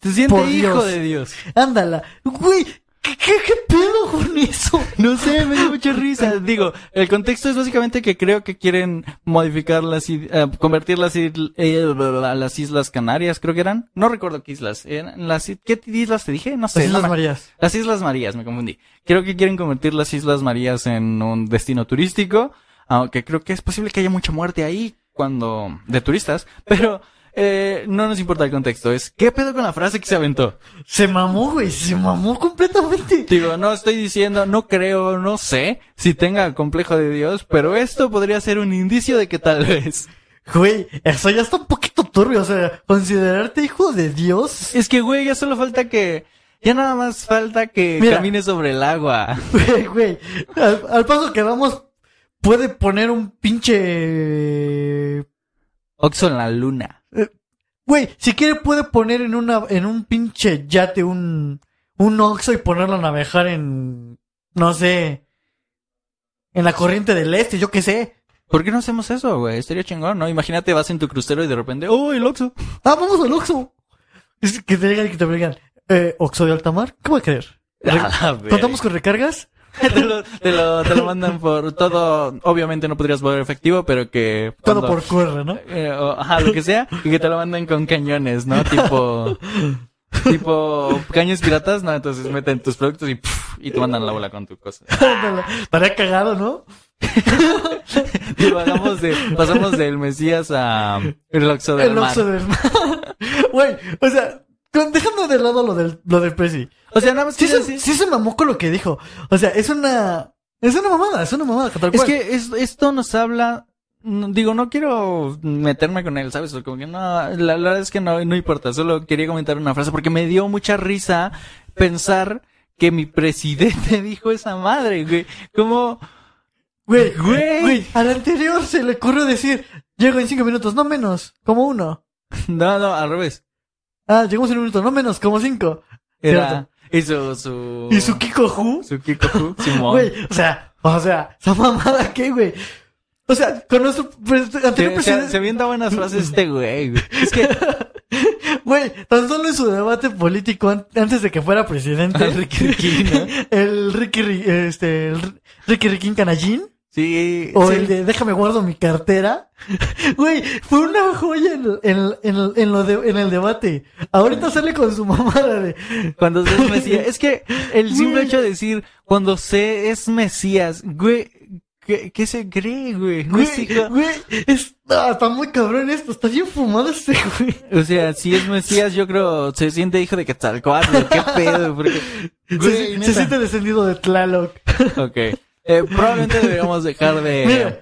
Se siente Por hijo Dios. de Dios. Ándala. Güey, ¿qué, qué, qué pedo con eso? No sé, me dio mucha risa. Digo, el contexto es básicamente que creo que quieren modificar las, eh, convertir las, eh, las Islas Canarias, creo que eran. No recuerdo qué islas. Eran las, ¿Qué islas te dije? No sé. Las Islas Marías. Las Islas Marías, me confundí. Creo que quieren convertir las Islas Marías en un destino turístico, aunque creo que es posible que haya mucha muerte ahí cuando de turistas, pero eh, no nos importa el contexto. Es ¿qué pedo con la frase que se aventó? Se mamó, güey, se mamó completamente. Digo, no estoy diciendo, no creo, no sé si tenga complejo de Dios, pero esto podría ser un indicio de que tal vez. Güey, eso ya está un poquito turbio, o sea, considerarte hijo de Dios. Es que, güey, ya solo falta que, ya nada más falta que Mira. camine sobre el agua. Güey, güey, al, al paso que vamos, puede poner un pinche... Oxo en la luna. Güey, si quiere puede poner en una, en un pinche yate un, un oxo y ponerlo a navegar en, no sé, en la corriente del este, yo qué sé. ¿Por qué no hacemos eso, güey? Estaría chingón, ¿no? Imagínate, vas en tu crucero y de repente, ¡oh, el Oxxo! Ah, vamos al oxo. Es que te digan y que te digan, eh, oxo de alta mar, ¿qué va a querer? A la verga. ¿Contamos con recargas? te, lo, te, lo, te lo mandan por todo. Obviamente no podrías poner efectivo, pero que. Todo cuando- por QR, ¿no? eh, o- ajá, lo que sea. Y que te lo manden con cañones, ¿no? Tipo. Tipo caños piratas, no, entonces meten tus productos y, puf, y te mandan la bola con tu cosa. Estaría cagado, ¿no? De, pasamos del Mesías a el Oxxo del El. Oxxo del mar. Güey, o sea, dejando de lado lo del, lo del Prezi. O sea, nada más Sí se, decir- sí se mamó con lo que dijo. O sea, es una, es una mamada, es una mamada. tal Es cual. que es- esto nos habla, digo, no quiero meterme con él, ¿sabes? Como que no, la, la verdad es que no, no importa, solo quería comentar una frase porque me dio mucha risa pensar que mi presidente dijo esa madre, güey. Como, Güey, Güey. güey, al anterior se le ocurrió decir, llego en cinco minutos, no menos, como uno. no, no, al revés. Ah, llegamos en un minuto, no menos, como cinco. Era, y su, su, Y su Kiko Hu, su Simón. güey, o sea, o sea, esa mamada qué, güey. O sea, con nuestro pres- anterior Se, presidente, se avienta buenas frases este güey, güey. Es que, güey, tan solo en su debate político an- antes de que fuera presidente, El Ricky Ricky, ¿no? el Ricky, Ri- este, el Ri- Ricky Ricky Canallín, sí, O sí. el de déjame guardo mi cartera. Güey, fue una joya en, en, en, en lo de, en el debate. Ahorita sale con su mamada de... Cuando se es Mesías. Es que el simple hecho de decir, cuando se es Mesías, güey, ¿qué, qué se cree, güey? Güey, güey, es- ah, está muy cabrón esto. Está bien fumado este güey. O sea, si es Mesías, yo creo, se siente hijo de Quetzalcóatl, qué pedo, porque, Se, güey, se siente descendido de Tlaloc. Ok. Eh, probablemente deberíamos dejar de... Mira,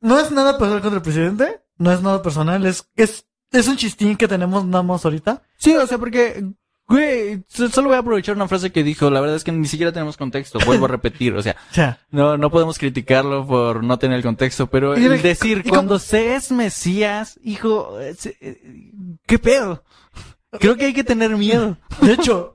no es nada personal contra el presidente. No es nada personal. Es, es, es un chistín que tenemos nada más ahorita. Sí, o sea, porque, güey, so- solo voy a aprovechar una frase que dijo, la verdad es que ni siquiera tenemos contexto, vuelvo a repetir, o sea, No, no podemos criticarlo por no tener el contexto, pero el decir, y cuando se es Mesías, hijo, eh, se- eh, ¿qué pedo? Creo que hay que tener miedo. de hecho...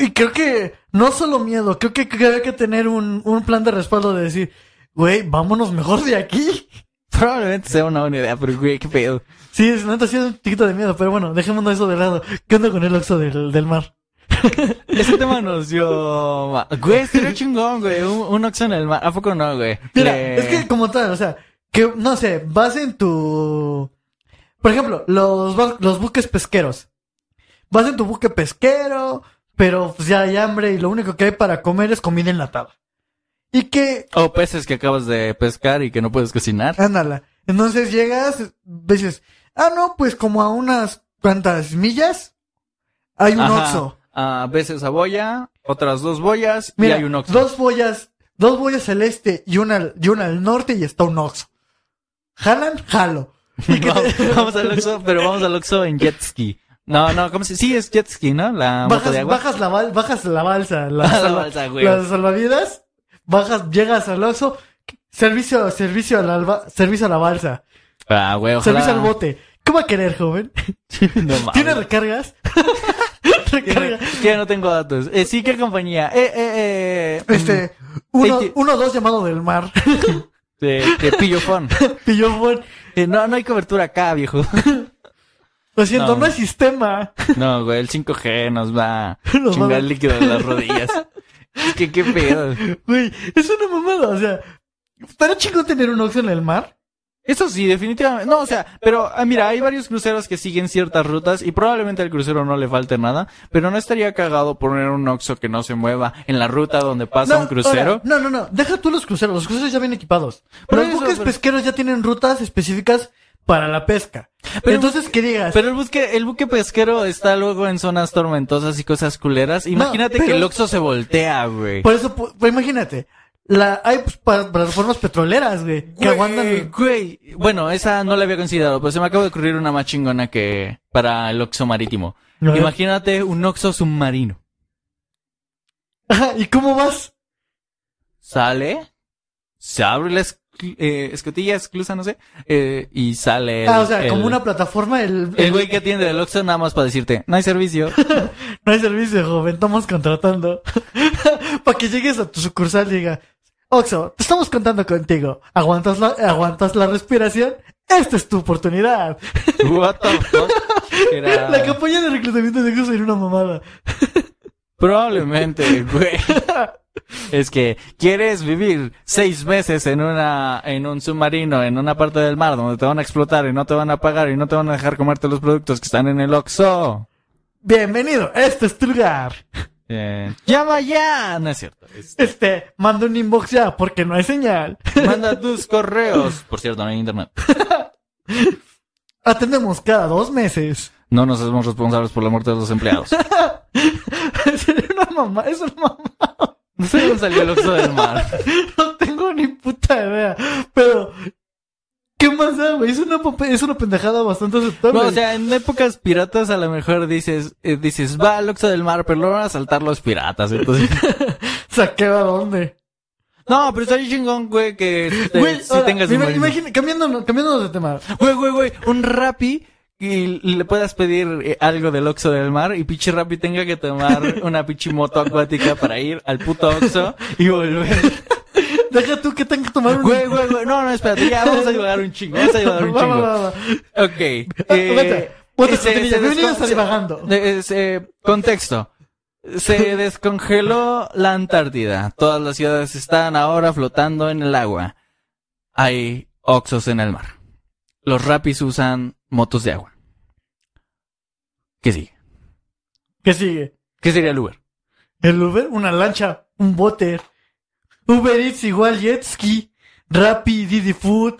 Y creo que no solo miedo, creo que, que hay que tener un, un plan de respaldo de decir, güey, vámonos mejor de aquí. Probablemente sea una buena idea, pero güey, qué pedo. Sí, es neta, sí es un chiquito de miedo, pero bueno, dejémonos eso de lado. ¿Qué onda con el Oxxo del, del mar? Ese tema nos dio... Güey, estaría chingón, güey, un, un Oxxo en el mar. ¿A poco no, güey? Mira, Le- es que como tal, o sea, que, no sé, vas en tu... Por ejemplo, los, los buques pesqueros. Vas en tu buque pesquero, pero pues ya hay hambre y lo único que hay para comer es comida enlatada. Y que, O peces que acabas de pescar y que no puedes cocinar. ándala. Entonces llegas, dices, ah, no, pues como a unas cuantas millas hay un Ajá. Oxxo. A veces a boya, otras dos boyas Mira, y hay un Oxxo. dos boyas, dos boyas al este y una, al- y una al norte y está un Oxxo. ¿Jalan? Jalo. Vamos, vamos al Oxxo, pero vamos al Oxxo en jet ski. No, no, ¿cómo se Sí, es jet ski, ¿no? La moto de bajas, agua. bajas la bal- bajas la balsa, la, balsa, güey. las salvavidas, bajas, llegas al Oxxo, servicio, servicio a la, alba- servicio a la balsa, Ah, güey, ojalá. servicio al bote. ¿Qué va a querer, joven? no. ¿Tiene recargas? Recarga. Que no tengo datos. Eh, sí, ¿qué compañía? Eh, eh, eh. Este, uno, Ey, uno, dos llamado del mar. mm, De, de Pillofón. Pillofón. Eh, no, no hay cobertura acá, viejo. Lo siento, No. no, hay sistema. No, güey, el 5G nos va a chingar el líquido de las rodillas. ¿Qué, qué pedo? Güey, es una mamada, o sea, estaría chingón tener un Oxxo en el mar. Eso sí, definitivamente. No, o sea, pero ah, mira, hay varios cruceros que siguen ciertas rutas y probablemente al crucero no le falte nada, pero no estaría cagado poner un Oxxo que no se mueva en la ruta donde pasa no, un crucero. ahora, no, no, no. Deja tú los cruceros. Los cruceros ya vienen equipados. Por los buques pero- pesqueros ya tienen rutas específicas para la pesca. Pero- Entonces, ¿qué digas? Pero el buque, el buque pesquero está luego en zonas tormentosas y cosas culeras. Imagínate pero- que el Oxxo se voltea, güey. Por eso, pu- pues imagínate. La, hay pues, plataformas petroleras, güey, que aguantan. Güey, bueno, esa no la había considerado, pero se me acaba de ocurrir una más chingona que para el Oxxo marítimo. Imagínate un Oxxo submarino. ¿Y cómo vas? Sale, se abre la eh, escotilla, esclusa, no sé, eh, y sale el, ah, o sea, el- como una plataforma, el, el güey que atiende el Oxxo nada más para decirte, no hay servicio. No hay servicio, joven, estamos contratando. para que llegues a tu sucursal y diga, Oxo, te estamos contando contigo. ¿Aguantas la, aguantas la respiración? Esta es tu oportunidad. What the fuck? Era- La campaña de reclutamiento de Oxxo era una mamada. Probablemente, güey. Es que quieres vivir seis meses en una, en un submarino, en una parte del mar donde te van a explotar y no te van a pagar y no te van a dejar comerte los productos que están en el Oxxo. Bienvenido, este es tu lugar. Llama ya. No es cierto. Este, Este, manda un inbox ya porque no hay señal. manda tus correos. Por cierto, no hay internet. Atendemos cada dos meses. No nos hacemos responsables por la muerte de los empleados. Mamá, es una mamá. No sé dónde salió el oxo del mar. No tengo ni puta idea. Pero, ¿qué más da, güey? Es una, es una pendejada bastante aceptable. No, o sea, en épocas piratas a lo mejor dices, eh, dices, va al oxo del mar, pero lo van a saltar los piratas. Entonces, ¿Saqueo a dónde? no, pero está chingón, güey, que este, Güey, si ahora, tengas submarino. imagina- cambiándonos, cambiándonos de tema. Güey, güey, güey, un rapi y le puedas pedir eh, algo del Oxxo del mar y pinche rapi tenga que tomar una pinche moto acuática para ir al puto Oxxo y volver. Deja tú que tenga que tomar un... Güey, güey, güey, no, no, espérate, ya vamos a divagar un chingo, vamos a divagar un chingo. va. Ok. eh, vete, bienvenidos a Divagando. contexto. Se descongeló la Antártida. Todas las ciudades están ahora flotando en el agua. Hay oxos en el mar. Los rapis usan motos de agua. ¿Qué sigue? ¿Qué sigue? ¿Qué sería el Uber? El Uber, una lancha, un bote. Uber Eats igual jet ski. Rappi, Didi Food.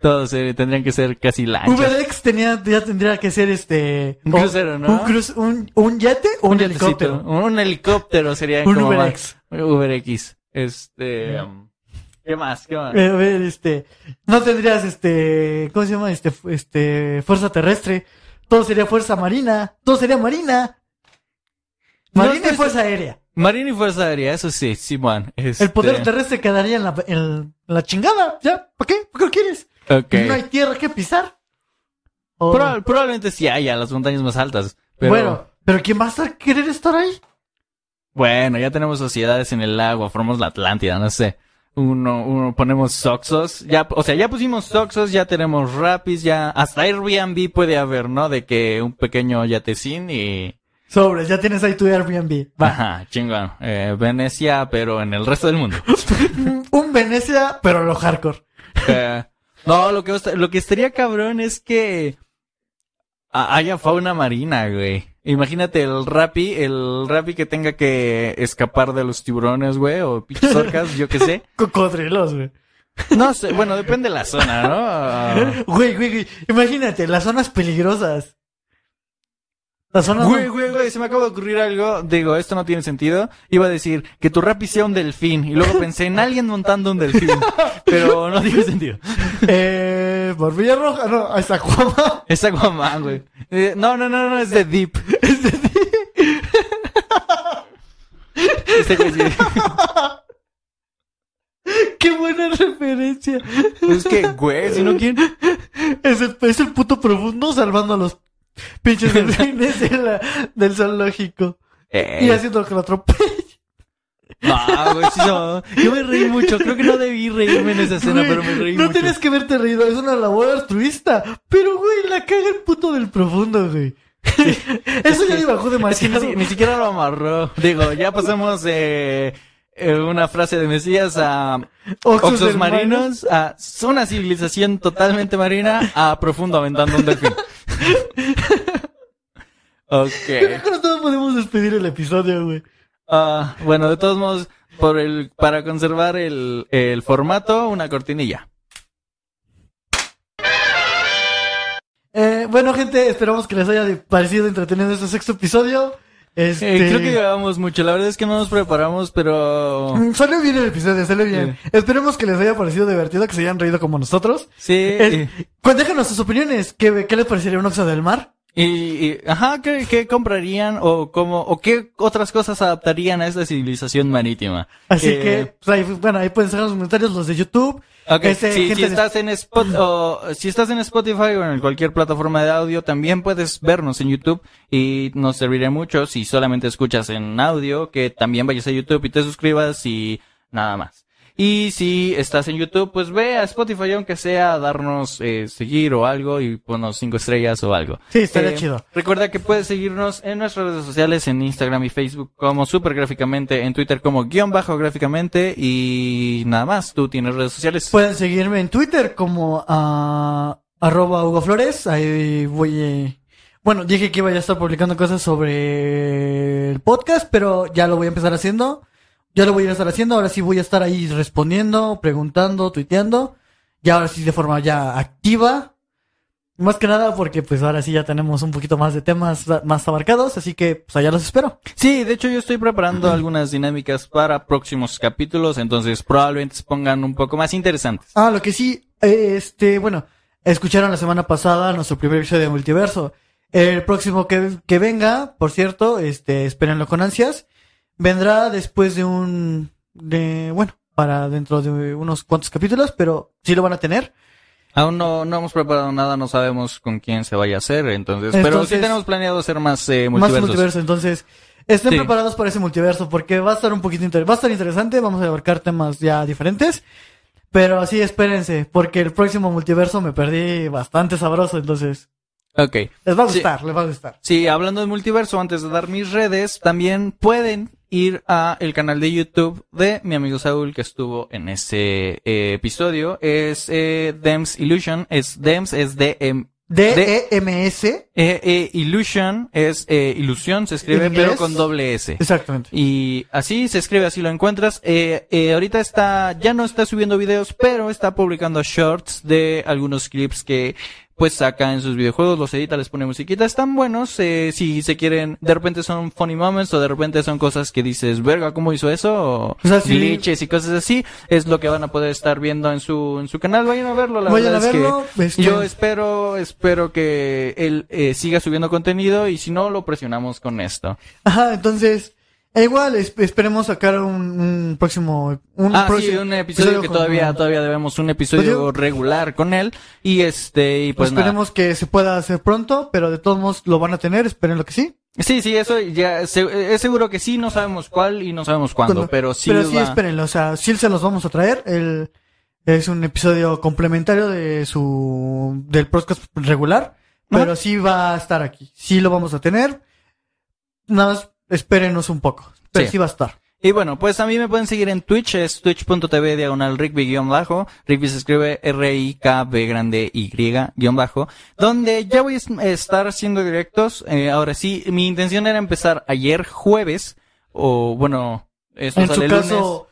Todos eh, tendrían que ser casi lanchas. UberX tenía, ya tendría que ser este... Un crucero, ¿no? Un, cruz, un, un yate o un, yatecito. helicóptero. Un helicóptero sería Un como UberX. UberX. Este... um, ¿Qué más? ¿Qué más? Eh, a ver, este, no tendrías este, ¿cómo se llama? Este, este, fuerza terrestre. Todo sería fuerza marina. Todo sería marina. No, Marina y fuerza aérea. Marina y Fuerza Aérea, eso sí, Simón. El poder Este, terrestre quedaría en la, en la chingada. ¿Ya? ¿Para qué? ¿Por qué lo quieres? ok. No hay tierra que pisar. O- probablemente sí haya las montañas más altas. Pero Bueno, pero ¿quién va a estar, querer estar ahí? bueno, ya tenemos sociedades en el agua, formamos la Atlántida, no sé. Uno, uno ponemos Soxos, ya, o sea, ya pusimos Soxos, ya tenemos Rapis, ya, hasta Airbnb puede haber, ¿no? De que un pequeño yatecín y, Sobres, ya tienes ahí tu Airbnb. Va. ajá, chingón, eh, Venecia, pero en el resto del mundo. un Venecia, pero lo hardcore. Eh, no, lo que, lo que estaría cabrón es que haya fauna marina, güey. Imagínate el rapi, el rapi que tenga que escapar de los tiburones, güey, o pinches orcas, yo qué sé. Cocodrilos, güey. No sé, bueno, depende de la zona, ¿no? Güey, güey, güey. Imagínate, las zonas peligrosas. Güey, güey, güey, se me acaba de ocurrir algo. Digo, esto no tiene sentido. Iba a decir que tu rapi sea un delfín. Y luego pensé en alguien montando un delfín. Pero no tiene sentido. Eh, Barbilla Roja, no, es Aquaman. Es Aquaman, güey. Eh, no, no, no, no, es de Deep. Es de ti. Este güey sí. Qué buena referencia. Es que, güey, si no quién. Es el, es el puto profundo salvando a los pinches delfines de la- del zoológico. Eh, Y haciendo que lo atropelle. No, güey, sí, no. Yo me reí mucho. Creo que no debí reírme en esa escena, Güey, pero me reí no mucho. tienes que verte reído, es una labor altruista. Pero, güey, la caga el puto del profundo, güey. Eso ya le bajó Es que demasiado. ni, si- ni siquiera lo amarró. Digo, ya pasamos eh, eh, una frase de Mesías a Oxos marinos, a una civilización totalmente marina, a profundo aventando un delfín. ok. Con podemos despedir el episodio, güey. Ah, bueno, de todos modos, por el, para conservar el, el formato, una cortinilla. Eh, bueno, gente, esperamos que les haya parecido entretenido este sexto episodio. Este... Eh, creo que llevamos mucho. La verdad es que no nos preparamos, pero... Mm, Salió bien el episodio, salió bien. Esperemos que les haya parecido divertido, que se hayan reído como nosotros. Sí. Es- Pues déjanos sus opiniones. ¿Qué, qué les parecería un Oxo del Mar? Y, y- ajá, ¿qué, qué comprarían o cómo, o qué otras cosas adaptarían a esta civilización marítima? Así Eh, que, pues, ahí, bueno, ahí pueden dejar los comentarios los de YouTube. Ok, Este, si, estás en Spot, o, si estás en Spotify o en cualquier plataforma de audio, también puedes vernos en YouTube y nos serviría mucho si solamente escuchas en audio, que también vayas a YouTube y te suscribas y nada más. Y si estás en YouTube, pues ve a Spotify, aunque sea a darnos eh, seguir o algo y ponnos cinco estrellas o algo. Sí, estaría Eh, chido. Recuerda que puedes seguirnos en nuestras redes sociales, en Instagram y Facebook como Supergráficamente, en Twitter como guion bajo gráficamente y nada más. ¿Tú tienes redes sociales? Pueden seguirme en Twitter como ah, arroba Hugo Flores. Ahí voy, eh, Bueno, dije que iba a estar publicando cosas sobre el podcast, pero ya lo voy a empezar haciendo. Ya lo voy a estar haciendo, ahora sí voy a estar ahí respondiendo, preguntando, tuiteando. Y ahora sí de forma ya activa. Más que nada porque pues ahora sí ya tenemos un poquito más de temas más abarcados, así que pues allá los espero. Sí, de hecho yo estoy preparando algunas dinámicas para próximos capítulos, entonces probablemente se pongan un poco más interesantes. Ah, lo que sí, este, bueno, escucharon la semana pasada nuestro primer episodio de Multiverso. El próximo que, que venga, por cierto, este, espérenlo con ansias, vendrá después de un, de, bueno, para dentro de unos cuantos capítulos, pero sí lo van a tener. Aún no, no hemos preparado nada, no sabemos con quién se vaya a hacer, entonces, pero sí tenemos planeado hacer más eh, multiversos. Más multiverso, entonces, estén preparados para ese multiverso, porque va a estar un poquito interesante, va a estar interesante, vamos a abarcar temas ya diferentes, pero así espérense, porque el próximo multiverso me perdí bastante sabroso, entonces... Ok. Les va a gustar, les va a gustar. Sí, hablando de multiverso, antes de dar mis redes, también pueden ir a el canal de YouTube de mi amigo Saúl que estuvo en ese eh, episodio. Es eh, Dems Illusion, es Dems, es D-M. D-E-M-S. E, e Illusion es eh, ilusión, se escribe, pero con doble S. Exactamente. Y así se escribe, así lo encuentras. Eh, eh, ahorita está, ya no está subiendo videos, pero está publicando shorts de algunos clips que pues saca en sus videojuegos, los edita, les pone musiquita, están buenos, eh, si se quieren, de repente son funny moments o de repente son cosas que dices, verga, ¿cómo hizo eso? O, glitches y cosas así, es lo que van a poder estar viendo en su, en su canal, vayan a verlo, la vayan verdad a verlo, es que este yo espero, espero que él eh, siga subiendo contenido y si no, lo presionamos con esto. Ajá, entonces, e igual, esperemos sacar un, próximo... Un ah, sí, un episodio, que todavía, todavía debemos un episodio regular con él. Y este, y pues Esperemos que se pueda hacer pronto, pero de todos modos lo van a tener, esperen lo que sí. Sí, sí, eso ya, es seguro que sí, no sabemos cuál y no sabemos cuándo, pero sí. Pero sí, espérenlo, o sea, sí se los vamos a traer. El, es un episodio complementario de su, del podcast regular, pero sí va a estar aquí. Sí lo vamos a tener. Nada más espérenos un poco. Pero sí. va a estar. Y bueno, pues a mí me pueden seguir en Twitch, es twitch.tv diagonal Rigby-bajo. Rigby se escribe R-I-K-B grande Y-bajo. Donde ya voy a estar haciendo directos. Eh, ahora sí, mi intención era empezar ayer jueves. O bueno, esto en su caso,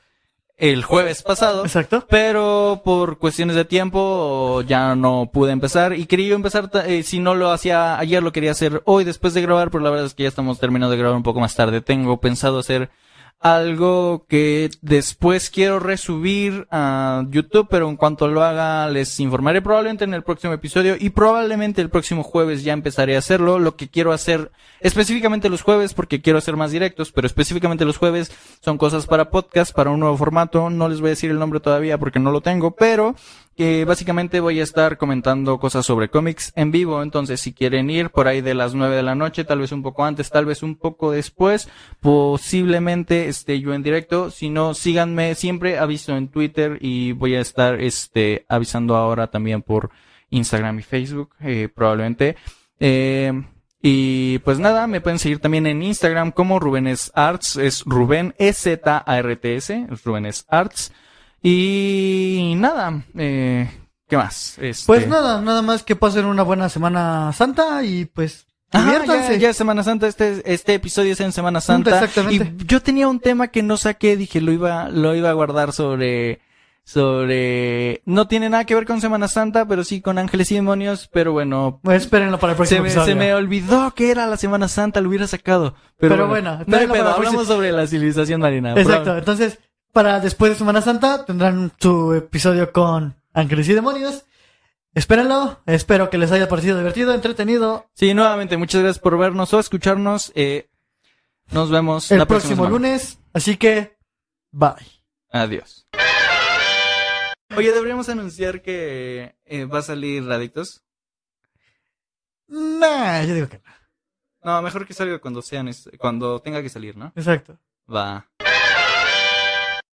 el jueves pasado. Exacto. Pero por cuestiones de tiempo ya no pude empezar y quería empezar, eh, si no lo hacía ayer lo quería hacer hoy después de grabar, pero la verdad es que ya estamos terminando de grabar un poco más tarde. Tengo pensado hacer algo que después quiero resubir a YouTube, pero en cuanto lo haga les informaré probablemente en el próximo episodio y probablemente el próximo jueves ya empezaré a hacerlo. Lo que quiero hacer específicamente los jueves, porque quiero hacer más directos, pero específicamente los jueves son cosas para podcast, para un nuevo formato. No les voy a decir el nombre todavía porque no lo tengo, pero que básicamente voy a estar comentando cosas sobre cómics en vivo, entonces si quieren ir por ahí de las nueve de la noche, tal vez un poco antes, tal vez un poco después, posiblemente esté yo en directo, si no, síganme, siempre aviso en Twitter y voy a estar este avisando ahora también por Instagram y Facebook, eh, probablemente. Eh, y pues nada, me pueden seguir también en Instagram como Rubenes Arts, es Ruben E-Z-A-R-T-S, Rubenes Arts. Y nada, eh, ¿qué más? Este... Pues nada, nada más que pasen una buena Semana Santa y pues ya, ya, es Semana Santa, este, este episodio es en Semana Santa. Exactamente. Y yo tenía un tema que no saqué, dije, lo iba, lo iba a guardar sobre, sobre, no tiene nada que ver con Semana Santa, pero sí con ángeles y demonios, pero bueno. Pues espérenlo para el próximo se me, episodio. Se me olvidó que era la Semana Santa, lo hubiera sacado. Pero, bueno, no hablamos sobre la civilización marina. Exacto, entonces, para después de Semana Santa tendrán su episodio con Ángeles y Demonios. Espérenlo, espero que les haya parecido divertido, entretenido. Sí, nuevamente, muchas gracias por vernos o escucharnos. Eh, nos vemos el próximo lunes, así que bye. Adiós. Oye, deberíamos anunciar que eh, va a salir Radictos. Nah, yo digo que no. No, mejor que salga cuando sean, cuando tenga que salir, ¿no? Exacto. Va.